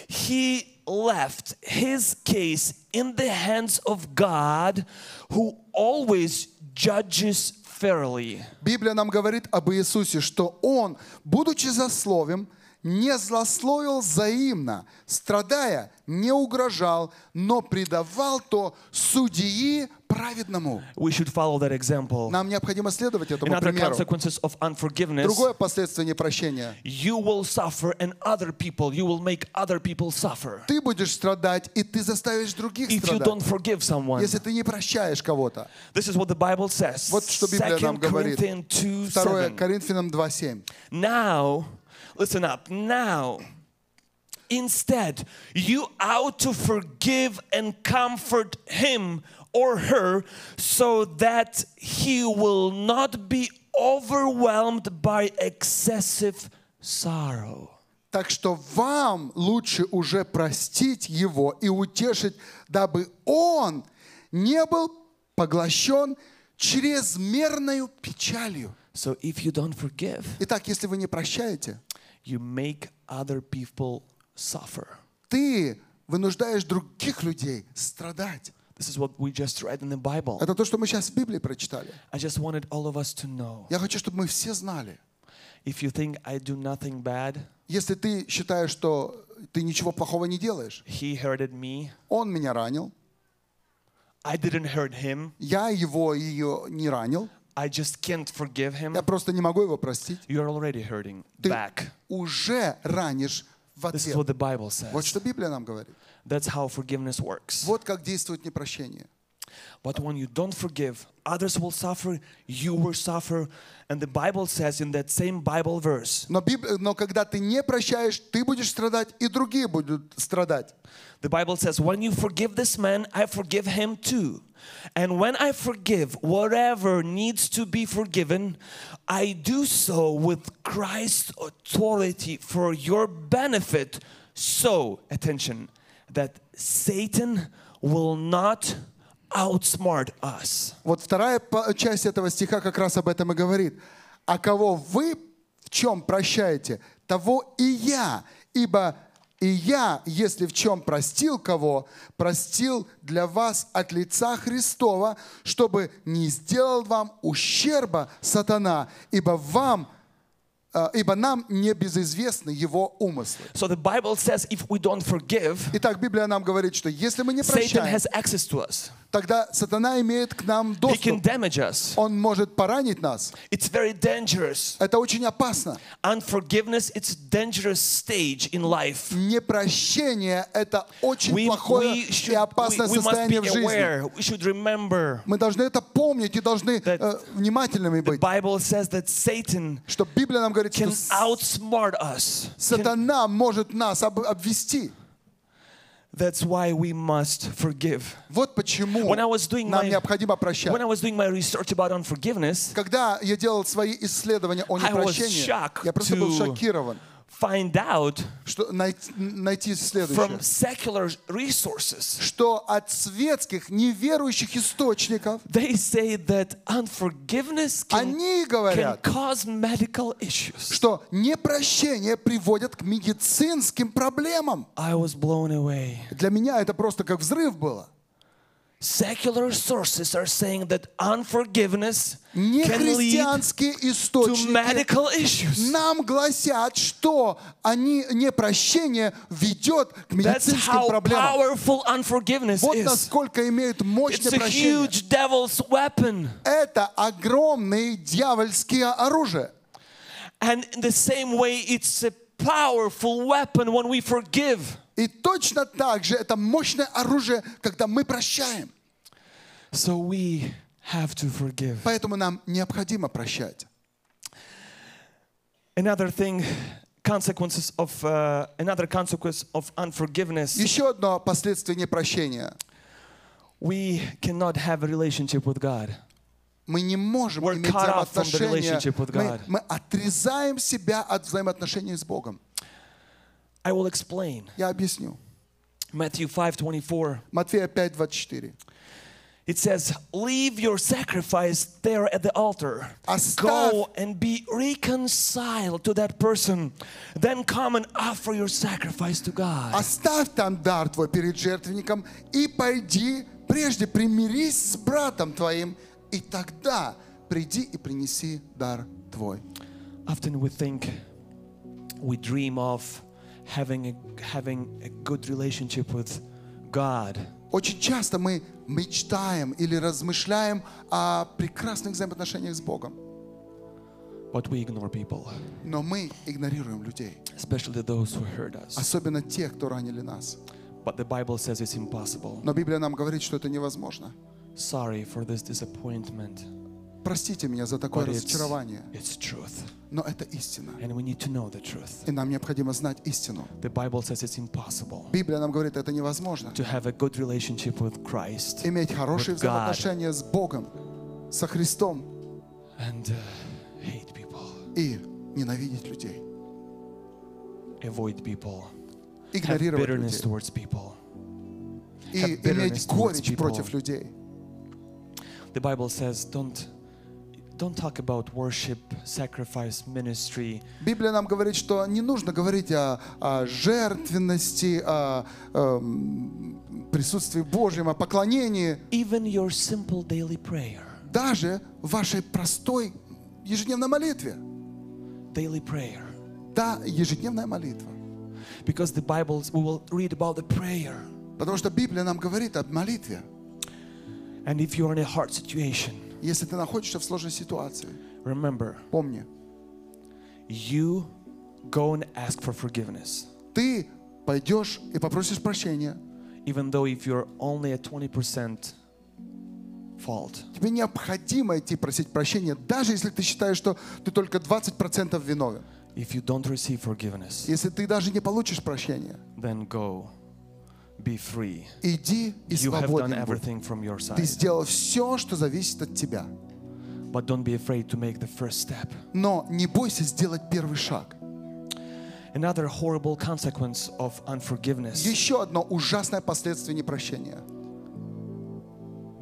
He left his case in the hands of God, who always judges fairly. Библия нам говорит об Иисусе, что Он, будучи злословим, не злословил взаимно, страдая, не угрожал, но предавал то судьи праведному. We should follow that example. Нам необходимо следовать этому Another примеру. consequences of unforgiveness. Другое последствие непрощения. you will suffer and other people you will make other people suffer Ты будешь страдать, и ты заставишь других if you страдать. don't forgive someone Если ты не прощаешь кого-то. this is what the bible says Вот что Библия 2 нам говорит. corinthians 2 2 7 Коринфянам 2.7. now listen up now instead you ought to forgive and comfort him or her so that he will not be overwhelmed by excessive sorrow Так что вам лучше уже простить его и утешить, дабы он не был поглощен чрезмерной печалью. so if you don't forgive Итак, если вы не прощаете, you make other people suffer. ты вынуждаешь других людей страдать. This is what we just read in the Bible. Это то, что мы сейчас в Библии прочитали. I just wanted all of us to know. Я хочу, чтобы мы все знали. If you think I do nothing bad, Если ты считаешь, что ты ничего плохого не делаешь, he hurted me. он меня ранил, I didn't hurt him. я его ее не ранил, I just can't forgive him. я просто не могу его простить. You're already hurting Ты back. уже ранишь в This is ответ. what the Bible Вот says. что Библия нам говорит. That's how forgiveness works. Вот как действует непрощение. But when you don't forgive, others will suffer, you will suffer. And the Bible says in that same Bible verse, Но, Биб- но когда ты не прощаешь, ты будешь страдать, и другие будут страдать. The Bible says, when you forgive this man, I forgive him too. And when I forgive whatever needs to be forgiven, I do so with Christ's authority for your benefit. So, attention, that Satan will not outsmart us. Вот вторая часть этого стиха как раз об этом и говорит. А кого вы в чем прощаете, того и я. Ибо и я, если в чем простил кого, простил для вас от лица Христова, чтобы не сделал вам ущерба сатана, ибо вам ибо нам не безызвестны его умыслы. So, the Bible says if we don't forgive, Итак, Библия нам говорит, что если мы не Satan прощаем, has access to us, тогда сатана имеет к нам he can доступ. damage us. Он может поранить нас. It's very dangerous. Это очень опасно. Unforgiveness, it's dangerous stage in life. Непрощение – это очень we, плохое we и should, опасное we, we состояние в жизни. aware. We should remember. Мы должны это помнить и должны э, внимательными The быть. Bible says that Satan Что Библия нам говорит, что can с- outsmart us. Can- сатана может нас об- обвести. that's why we must forgive. Вот почему When I was doing нам my- необходимо прощать. When I was doing my research about unforgiveness, Когда я делал свои исследования о I was непрощении, shocked я просто был to шокирован, Find out что найти, найти следующее. from secular resources, Что от светских, неверующих источников they say that unforgiveness can, они can говорят, cause medical issues. что непрощение приводит к медицинским проблемам. I was blown away. Для меня это просто как взрыв было. Secular sources are saying that unforgiveness can lead Нехристианские to источники medical issues. нам гласят, что они, непрощение ведет к That's медицинским how проблемам. powerful unforgiveness Вот is. насколько имеет It's мощное a прощение. huge devil's weapon. Это огромные дьявольские оружия. And in the same way, it's a powerful weapon when we forgive. И точно так же это мощное оружие, когда мы прощаем. So we have to forgive. Поэтому нам необходимо прощать. Another thing, consequences of uh, another consequence of unforgiveness. Еще одно последствие непрощения. We cannot have a relationship with God. мы не можем We're иметь взаимоотношения. Мы, мы отрезаем себя от взаимоотношений с Богом. I will explain. Я объясню. Matthew 5:24. Матфея 5, 24. It says, "Leave your sacrifice there at the altar. Оставь- Go and be reconciled to that person. Then come and offer your sacrifice to God." Оставь там дар твой перед жертвенником и пойди, прежде примирись с братом твоим, и тогда приди и принеси дар твой. Often we think, we dream of having a, having a good relationship with God. Очень часто мы мечтаем или размышляем о прекрасных взаимоотношениях с Богом, But we ignore people, но мы игнорируем людей, especially those who hurt us. особенно тех, кто ранили нас. But the Bible says it's impossible. Но Библия нам говорит, что это невозможно. Sorry for this disappointment. Простите меня за такое But it's, разочарование, it's truth. но это истина. And we need to know the truth. И нам необходимо знать истину. The Bible says it's impossible Библия нам говорит, это невозможно. to have a good relationship with Christ Иметь хорошие With God. взаимоотношения с Богом, со Христом and uh, hate people, и ненавидеть людей, avoid people, have игнорировать bitterness людей towards people. и have иметь горечь people. против людей. The Bible says don't don't talk about worship, sacrifice, ministry. Библия нам говорит, что не нужно говорить о, о жертвенности, о, эм, присутствии Божьем, о поклонении. Even your simple daily prayer, Даже в вашей простой ежедневной молитве. daily prayer. Да, ежедневная молитва. Because the Bible, we will read about the prayer. Потому что Библия нам говорит о молитве. And if you're in a hard situation, Если ты находишься в сложной ситуации, remember, помни, you go and ask for forgiveness. ты пойдешь и попросишь прощения. Even though if you're only at 20% fault. Тебе необходимо идти просить прощения, даже если ты считаешь, что ты только 20% виновен. If you don't receive forgiveness, Если ты даже не получишь прощения, then go. Be free. иди и You have done свободен будь. everything from your Ты сделал все, что зависит от тебя. But don't be afraid to make the first step. Но не бойся сделать первый шаг. Another horrible consequence of unforgiveness Еще одно ужасное последствие непрощения.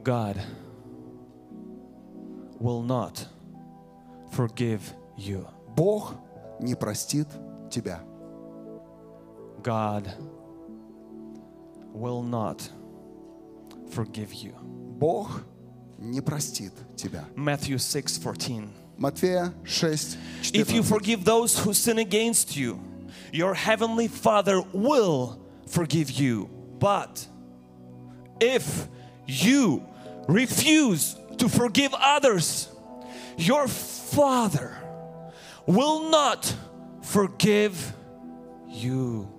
God will not forgive you. Бог не простит тебя. God will not forgive you. Бог не простит тебя. Matthew 6:14. Матфея 6, If you 14. forgive those who sin against you, your heavenly Father will forgive you. But if you refuse to forgive others, your Father will not forgive you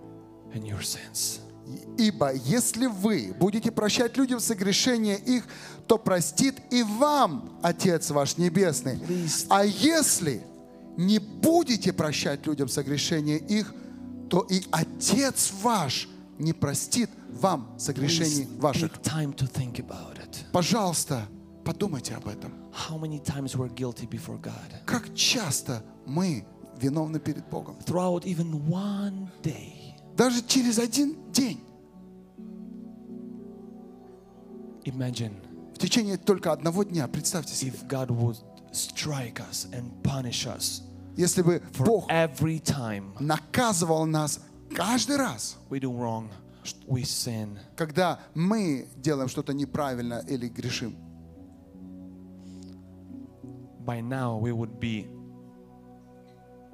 and your sins. Ибо если вы будете прощать людям согрешения их, то простит и вам Отец ваш Небесный. А если не будете прощать людям согрешения их, то и Отец ваш не простит вам согрешений ваших. Пожалуйста, подумайте об этом. Как часто мы виновны перед Богом? Throughout even one day. Даже через один день, Imagine в течение только одного дня, представьте себе, if God would strike us and punish us если бы for Бог every time наказывал нас каждый раз, we do wrong, we sin. когда мы делаем что-то неправильно или грешим. By now we would be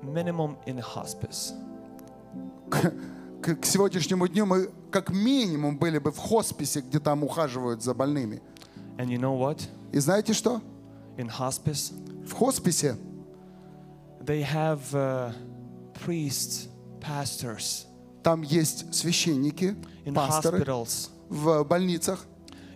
minimum in hospice. К, сегодняшнему дню мы как минимум были бы в хосписе, где там ухаживают за больными. And you know what? И знаете что? In hospice, В хосписе they have uh, priests, pastors. там есть священники, In пасторы hospitals, в больницах,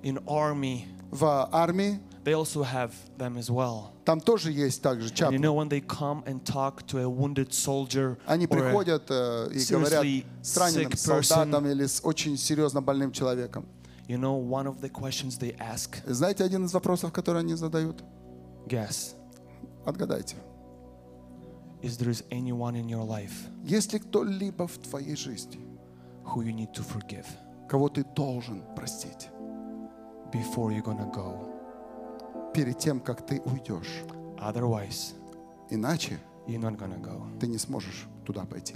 in army, в армии. they also have them as well. Там тоже есть также And чат. you know when they come and talk to a wounded soldier Они or a- приходят э, и говорят seriously с раненым sick person. солдатом или с очень серьезно больным человеком. you know one of the questions they ask Знаете один из вопросов, который они задают? Guess, Отгадайте. is there is anyone in your life Есть ли кто-либо в твоей жизни, who you need to forgive кого ты должен простить before you're gonna go? Перед тем, как ты уйдешь? Otherwise, Иначе you're not gonna go. ты не сможешь туда пойти.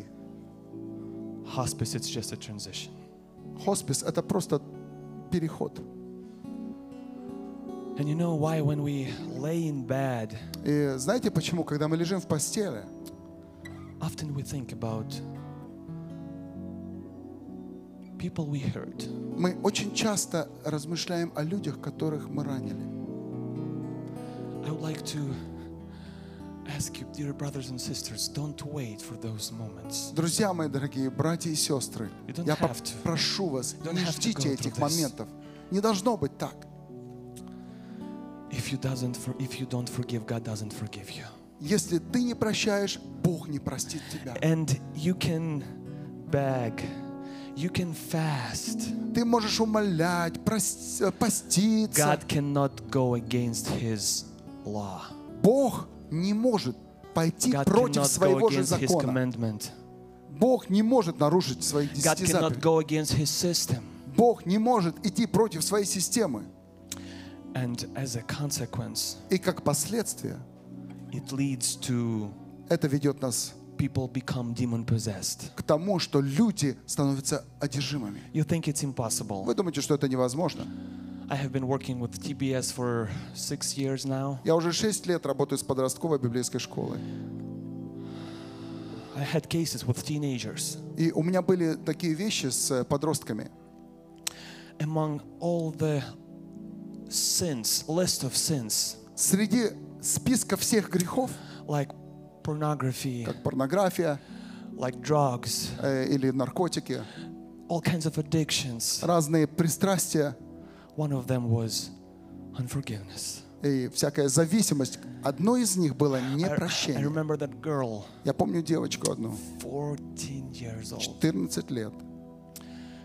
Hospice, it's just a transition. Хоспис — это просто переход. And you know why when we lay in bed, И знаете почему? Когда мы лежим в постели, often we think about people we hurt. мы очень часто размышляем о людях, которых мы ранили. I would like to ask you, dear brothers and sisters, don't wait for those moments. Друзья мои дорогие, братья и сестры, я прошу вас, не ждите этих моментов. Не должно быть так. If you doesn't, if you don't forgive, God doesn't forgive you. Если ты не прощаешь, Бог не простит тебя. And you can beg, you can fast. Ты можешь умолять, э, поститься. God cannot go against His. Бог не может пойти God против своего же закона. Бог не может нарушить свои десяти заповедей. Бог не может идти против своей системы. And as a consequence, И как последствие, it leads to это ведет нас people become demon possessed. к тому, что люди становятся одержимыми. You think it's impossible. Вы думаете, что это невозможно? I have been working with TBS for six years now. Я уже шесть лет работаю с подростковой библейской школой. I had cases with teenagers. И у меня были такие вещи с подростками. Among all the sins, list of sins, Среди списка всех грехов, like pornography, как порнография like drugs, э, или наркотики, all kinds of addictions, разные пристрастия one of them was unforgiveness. и всякая зависимость, одно из них было I, I непрощение. remember that girl, Я помню девочку одну, 14 years old. 14 лет.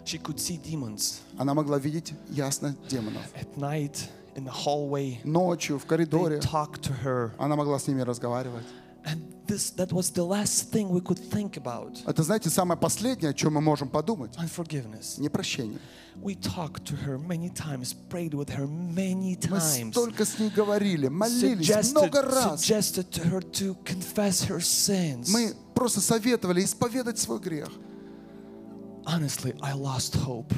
She could see demons Она могла видеть ясно демонов. at night in the hallway. Ночью в They коридоре talked to her, она могла с ними разговаривать. and this that was the last thing we could think about. Это, знаете, самое последнее, о чем мы можем подумать. Unforgiveness. Непрощение. We talked to her many times, prayed with her many Мы times, столько с ней говорили, молились suggested, много раз. suggested to her to confess her sins. Мы просто советовали исповедать свой грех. Honestly, I lost hope.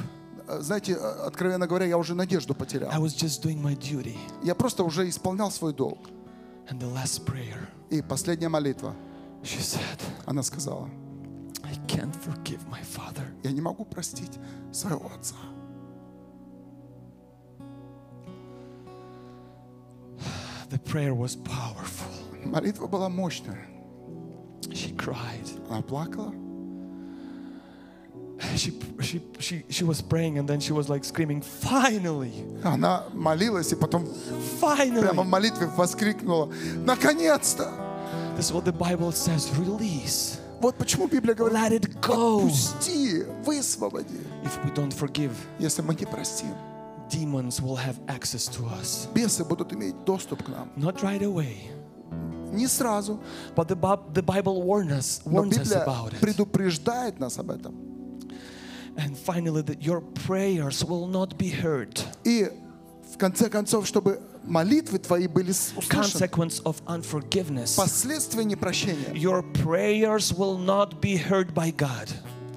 Э, Знаете, э, откровенно говоря, я уже надежду I потерял. was just doing my duty. Я просто уже исполнял свой долг. And the last prayer, И последняя молитва, she said, она сказала, I can't forgive my father. я не могу простить своего отца. The prayer was powerful. Молитва была мощная. She cried. Она плакала. She, she, she, she was praying and then she was like screaming, Finally! Она молилась и потом прямо в Finally! молитве воскликнула, наконец-то! This is what the Bible says release. Вот почему Библия говорит, Let it go. пусти, высвободи. If we don't forgive, Если мы не простим, demons will have access to us. бесы будут иметь доступ к нам. Not right away, Не сразу, but the, Bi- the Bible warns us, но warns us Библия about it. предупреждает нас об этом. And finally, that your prayers will not be heard. И в конце концов, чтобы молитвы твои были с- услышаны. Consequence of unforgiveness. Последствия непрощения. Your prayers will not be heard by God.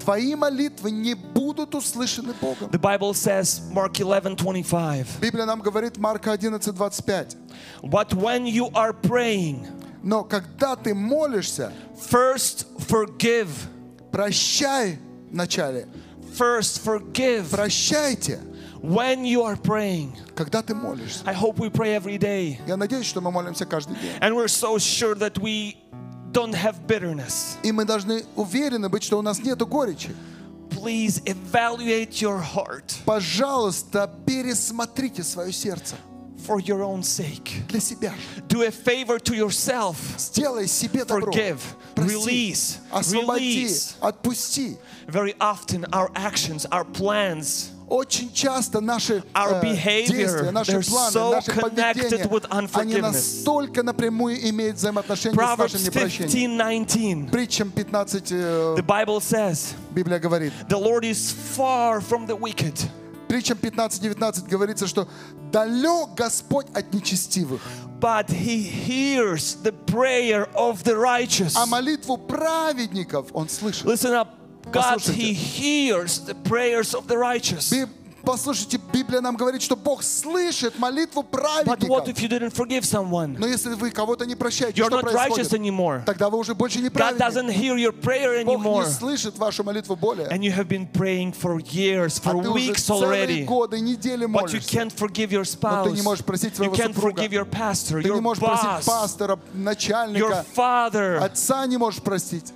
Твои молитвы не будут услышаны Богом. The Bible says, Mark 11 25, Библия нам говорит, Марка 11, 25. but when you are praying, Но когда ты молишься, first forgive. прощай вначале. First forgive. Прощайте, When you are praying, когда ты молишься. I hope we pray every day. Я надеюсь, что мы молимся каждый день. And we're so sure that we don't have bitterness. И мы должны уверены быть, что у нас нету горечи. Please evaluate your heart Пожалуйста, пересмотрите свое сердце for your own sake. для себя. Do a favor to yourself. Сделай себе добро. Forgive, Прости, release, освободи, release. отпусти. Very often, our actions, our plans Очень часто наши Our э, behavior, действия, наши they're планы, so наше connected with поведение, они unforgiveness. настолько напрямую имеют взаимоотношения с Proverbs нашим непрощением. 15:19. Притчам 15 э, The Bible says, Библия говорит. "The Lord is far from the wicked, Притчам 15-19 говорится, что далек Господь от нечестивых, but he hears the prayer of the righteous." а молитву праведников Он слышит. Listen up. God, he hears the prayers of the righteous. Послушайте, Библия нам говорит, что Бог слышит молитву you someone? Но если вы кого-то не прощаете, You're что происходит? anymore. Тогда вы уже больше не праведник. your Бог anymore. не слышит вашу молитву более. And you have been praying for years, А for уже weeks целые already. годы, недели But you молишься. can't forgive your Но spouse. ты не можешь просить You своего can't супруга. forgive your pastor, Ты не your можешь просить boss, пастора, your начальника, father. отца не можешь простить.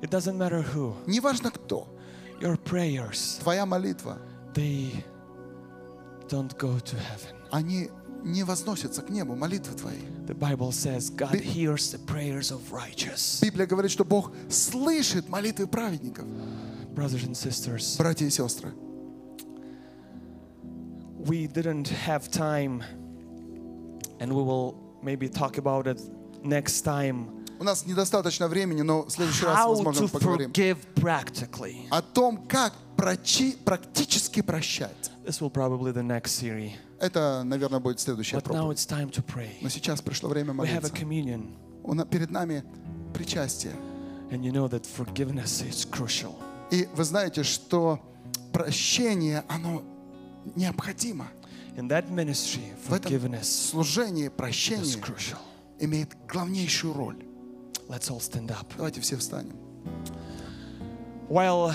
It doesn't matter who. Неважно кто. Your prayers, Твоя молитва, they don't go to heaven. они не возносятся к небу, молитвы твои. The Bible says God Bi- hears the prayers of righteous. Библия говорит, что Бог слышит молитвы праведников. Brothers and sisters, Братья и сестры, we didn't have time, and we will maybe talk about it next time. У нас недостаточно времени, но в следующий раз, возможно, поговорим о том, как практически прощать. This will probably the next series. Это, наверное, будет следующая But now проповедь. it's time to pray. Но сейчас пришло время We have a молиться. communion, У на- Перед нами причастие. and you know that forgiveness is crucial. И вы знаете, что прощение, оно необходимо. In that ministry, В этом forgiveness служении прощение имеет главнейшую роль. Let's all stand up. Давайте все встанем. While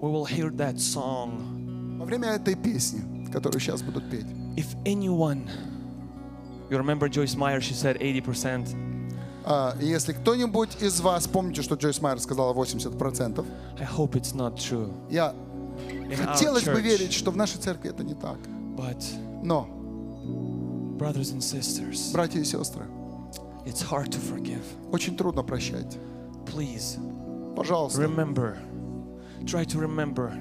we will hear that song, Во время этой песни, которую сейчас будут петь, if anyone, you remember Joyce Meyer, she said 80%. а, и если кто-нибудь из вас, помните, что Джойс Майер сказала 80%, I hope it's not true. я In хотелось бы church. верить, что в нашей церкви это не так. But, Но, brothers and sisters, братья и сестры, it's hard to forgive. очень трудно прощать. Please Пожалуйста, remember, try to remember,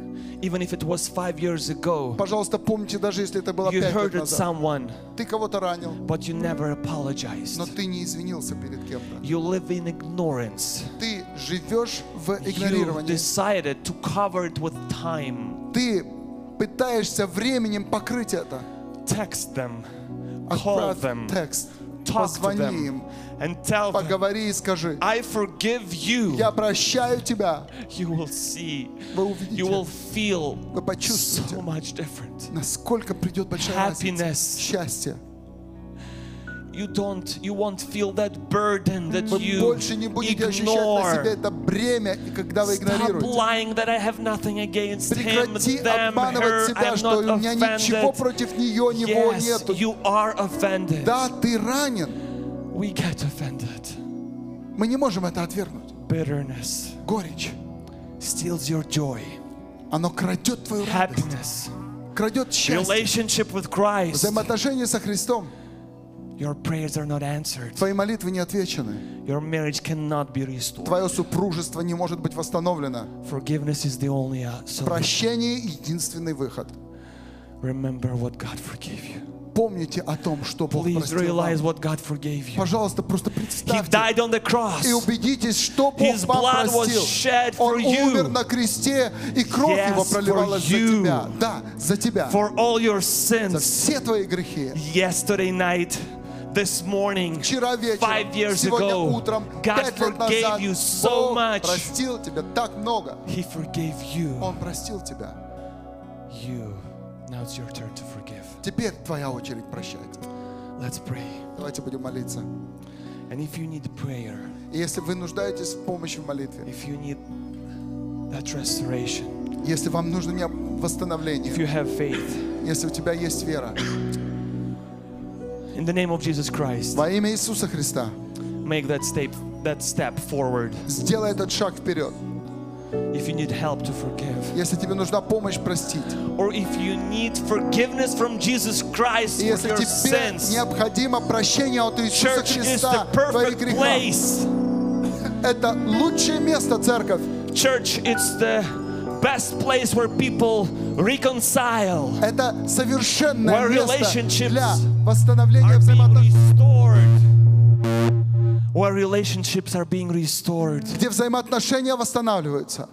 even if it was five years ago, пожалуйста, помните, даже если это было you пять лет hurted назад, someone, ты кого-то ранил, but you never но apologized. ты не извинился перед кем-то. You live in ignorance. Ты живешь в You игнорировании. decided to cover it with time. Ты пытаешься временем покрыть это. Text them, call Отправь them, текст, talk to позвони them, им, and tell them, поговори и скажи, I forgive you. я прощаю тебя. You will see, Вы you will увидите, feel вы почувствуете, so much different. насколько придет большая разница. Happiness. Счастье. You don't, you won't feel that burden that Вы you больше не будете ощущать на себе ignore. это бремя, и когда вы игнорируете. Прекрати обманывать себя, что у меня ничего против нее, него нету. Да, ты ранен. Мы не можем это отвергнуть. Горечь. steals your joy, Оно крадет твою радость, крадет счастье. Взаимоотношения со Христом. Your prayers are not answered. Твои молитвы не отвечены. Your marriage cannot be restored. Твое супружество не может быть восстановлено. Forgiveness is the only uh, solution. Прощение — единственный выход. Remember what God forgave you. Помните о том, что Бог Please простил realize вам. what God forgave you. Пожалуйста, просто He представьте died on the cross. и убедитесь, что Бог His вам blood was простил. shed for Он you. умер на кресте, и кровь Yes, Его проливалась for за you. тебя. Да, за тебя. for all your За sins. все твои грехи. Yesterday night, this morning, Вчера five вечером, years сегодня ago, утром, God пять лет forgave назад, you so Бог much. простил тебя так много. He forgave you. Он простил тебя. You. Now it's your turn to forgive. Теперь твоя очередь прощать. Let's pray. Давайте будем молиться. And if you need prayer, И если вы нуждаетесь в помощи в молитве, if you need that restoration, если вам нужно не if восстановление, you have faith, если у тебя есть вера, in the name of Jesus Christ, во имя Иисуса Христа, make that step that step forward. сделай этот шаг вперед. If you need help to forgive, Если тебе нужна помощь простить, or if you need forgiveness from Jesus Christ и for если your тебе sins, необходимо прощение от Иисуса church is Христа the твоих perfect грехов, place. это лучшее место, церковь. Church, it's the best place where people reconcile, Это совершенное Where место relationships для восстановления are being взаимоотношений, restored. Where relationships are being restored. где взаимоотношения восстанавливаются.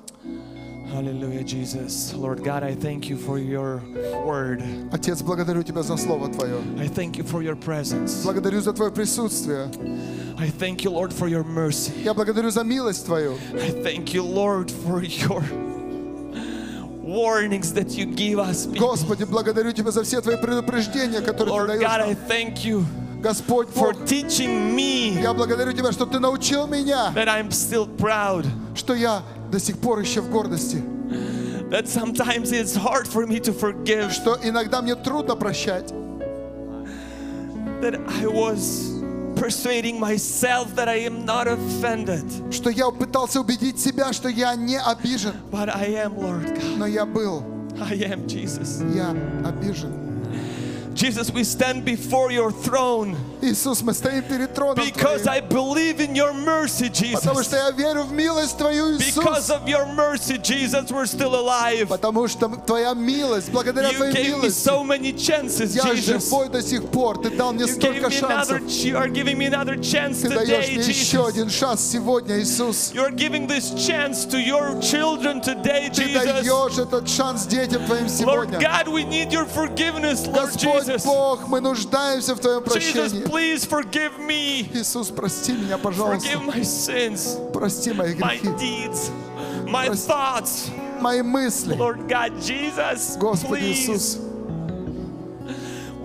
Hallelujah, Jesus. Lord God, I thank you for your word. Отец, благодарю Тебя за Слово Твое. I thank you for your presence. Благодарю за Твое присутствие. I thank you, Lord, for your mercy. Я благодарю за милость Твою. I thank you, Lord, for your warnings that you give us. people. Господи, благодарю Тебя за все Твои предупреждения, которые Ты Lord даешь God, I нам. thank you Господь for Бог, teaching me я благодарю Тебя, что Ты научил меня, that I'm still proud. что я до сих пор еще в гордости, That sometimes it's hard for me to forgive. что иногда мне трудно прощать, That I was persuading myself that I am not offended. что я пытался убедить себя, что я не обижен, But I am, Lord God. но я был, I am, Jesus. я обижен. Jesus, we stand before your throne Иисус, мы стоим перед троном because Твоим, I believe in your mercy, потому Jesus. что я верю в милость Твою, Because Иисус. of your mercy, Jesus, we're still alive. Потому что Твоя милость, благодаря You Твоей gave me милости, so many chances, я Jesus. живой до сих пор. Ты дал мне You gave столько me another, шансов. you are giving me another chance Ты даешь today, мне еще Jesus. один шанс сегодня, Иисус. You're giving this chance to your children today, Ты Jesus. даешь этот шанс детям Твоим Lord сегодня. God, we need your forgiveness, Lord Господь Jesus. Бог, мы нуждаемся в Твоем Jesus, прощении. please forgive me. Иисус, прости меня, Forgive пожалуйста. my sins, Прости мои my грехи, deeds, my Прости. thoughts. мои мысли. Lord God, Jesus, Господи please. Иисус,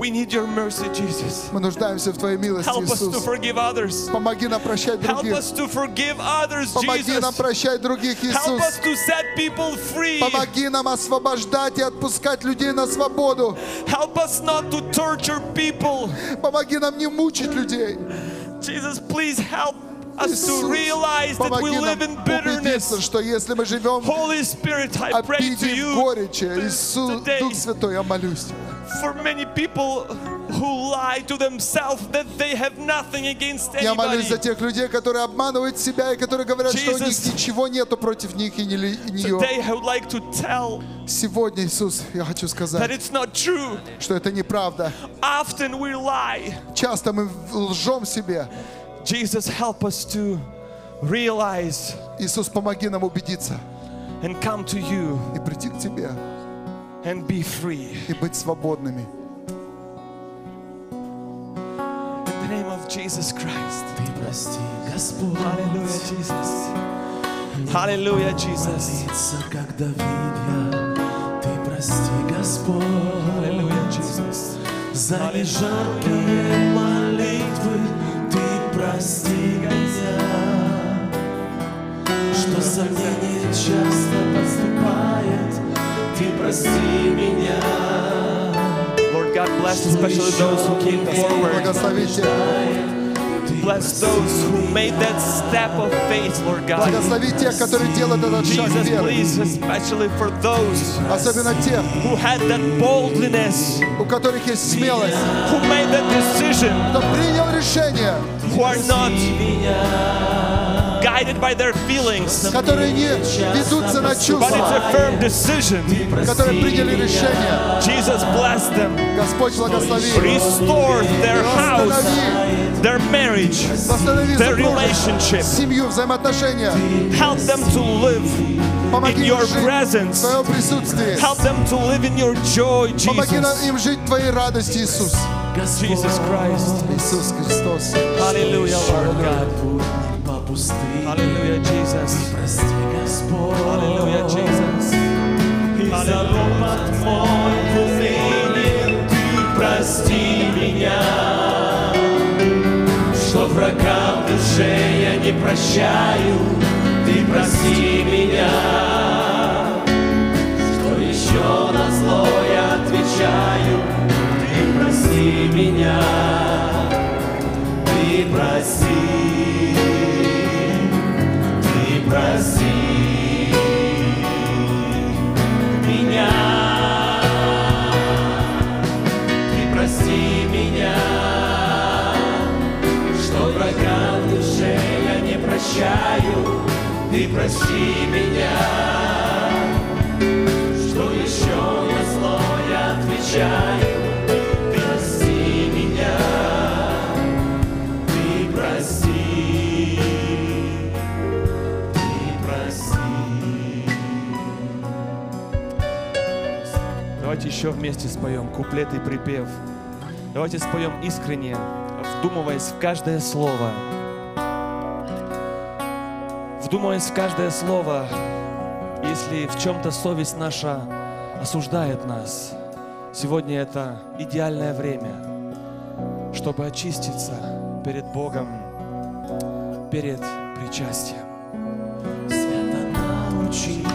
We need your mercy, Jesus. мы нуждаемся в Твоей милости, Help us to Иисус. forgive others. Помоги нам прощать Help других. us to forgive others, Помоги нам прощать других, Help us Иисус. to set people free. Помоги нам освобождать и отпускать людей на свободу. Help us not to torture people. Помоги нам не мучить людей. Jesus, please help us Иисус, to realize that we live in bitterness. что если мы живем Holy Spirit, I pray to you горечи, Иисус, Дух Святой, я молюсь Тебя. for many people who lie to themselves that they have nothing against Я молюсь за anybody. тех людей, которые обманывают себя и которые говорят, что у них Jesus. ничего нету против них и не ли- и нее. Today I would like to tell Сегодня, Иисус, я хочу that сказать, it's not true. что это неправда. Often we lie. Часто мы лжем себе. Jesus, help us to realize Иисус, помоги нам убедиться and come to you и прийти к Тебе and be free. и быть свободными. In the name of Jesus Christ. Ты прости, Господь, Hallelujah, Jesus. Hallelujah, Jesus. молиться, как Давид я. Ты прости, Господь, Hallelujah, Jesus. за жаркие молитвы. Ты прости меня, что сомнение часто подступает. Lord God, bless especially those who came forward. Bless those who made that step of faith, Lord God. Jesus, please, especially for those who had that boldness, who made that decision, who are not guided by their feelings, которые не ведутся на but it's чувства, a firm decision. которые приняли решение. Jesus, bless them. Господь, благослови. Restore their house, Восстанови, their marriage, восстанови their супруга, relationship. семью, взаимоотношения. Help them to live Помоги in им your жить в presence. Твоем присутствии. Help them to live in your joy, Помоги нам Jesus. Иисус. Jesus Christ. Иисус Христос. Hallelujah, Lord God. По пустыне. Hallelujah, Jesus. Прости, Господь. Hallelujah, Jesus. За ропот мой в унынии Ты прости меня Что врагам в душе я не прощаю Ты прости меня меня Ты прости Ты прости меня. Ты прости меня, что врага в душе я не прощаю. Ты прости меня, что еще отвечаю, Давайте еще вместе споем куплет и припев. Давайте споем искренне, вдумываясь в каждое слово. Вдумываясь в каждое слово, если в чем-то совесть наша осуждает нас, сегодня это идеальное время, чтобы очиститься перед Богом, перед причастием. Свято научи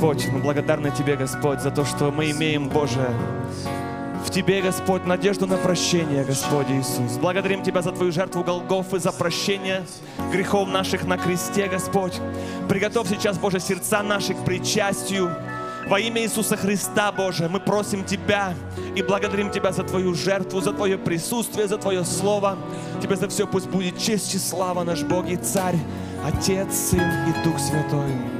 Господь, мы благодарны Тебе, Господь, за то, что мы имеем, Боже, в Тебе, Господь, надежду на прощение, Господь Иисус. Благодарим Тебя за Твою жертву Голгофы, за прощение грехов наших на кресте, Господь. Приготовь сейчас, Боже, сердца наши к причастию. Во имя Иисуса Христа, Боже, мы просим Тебя и благодарим Тебя за Твою жертву, за Твое присутствие, за Твое Слово. Тебе за все пусть будет честь и слава наш Бог и Царь, Отец, Сын и Дух Святой.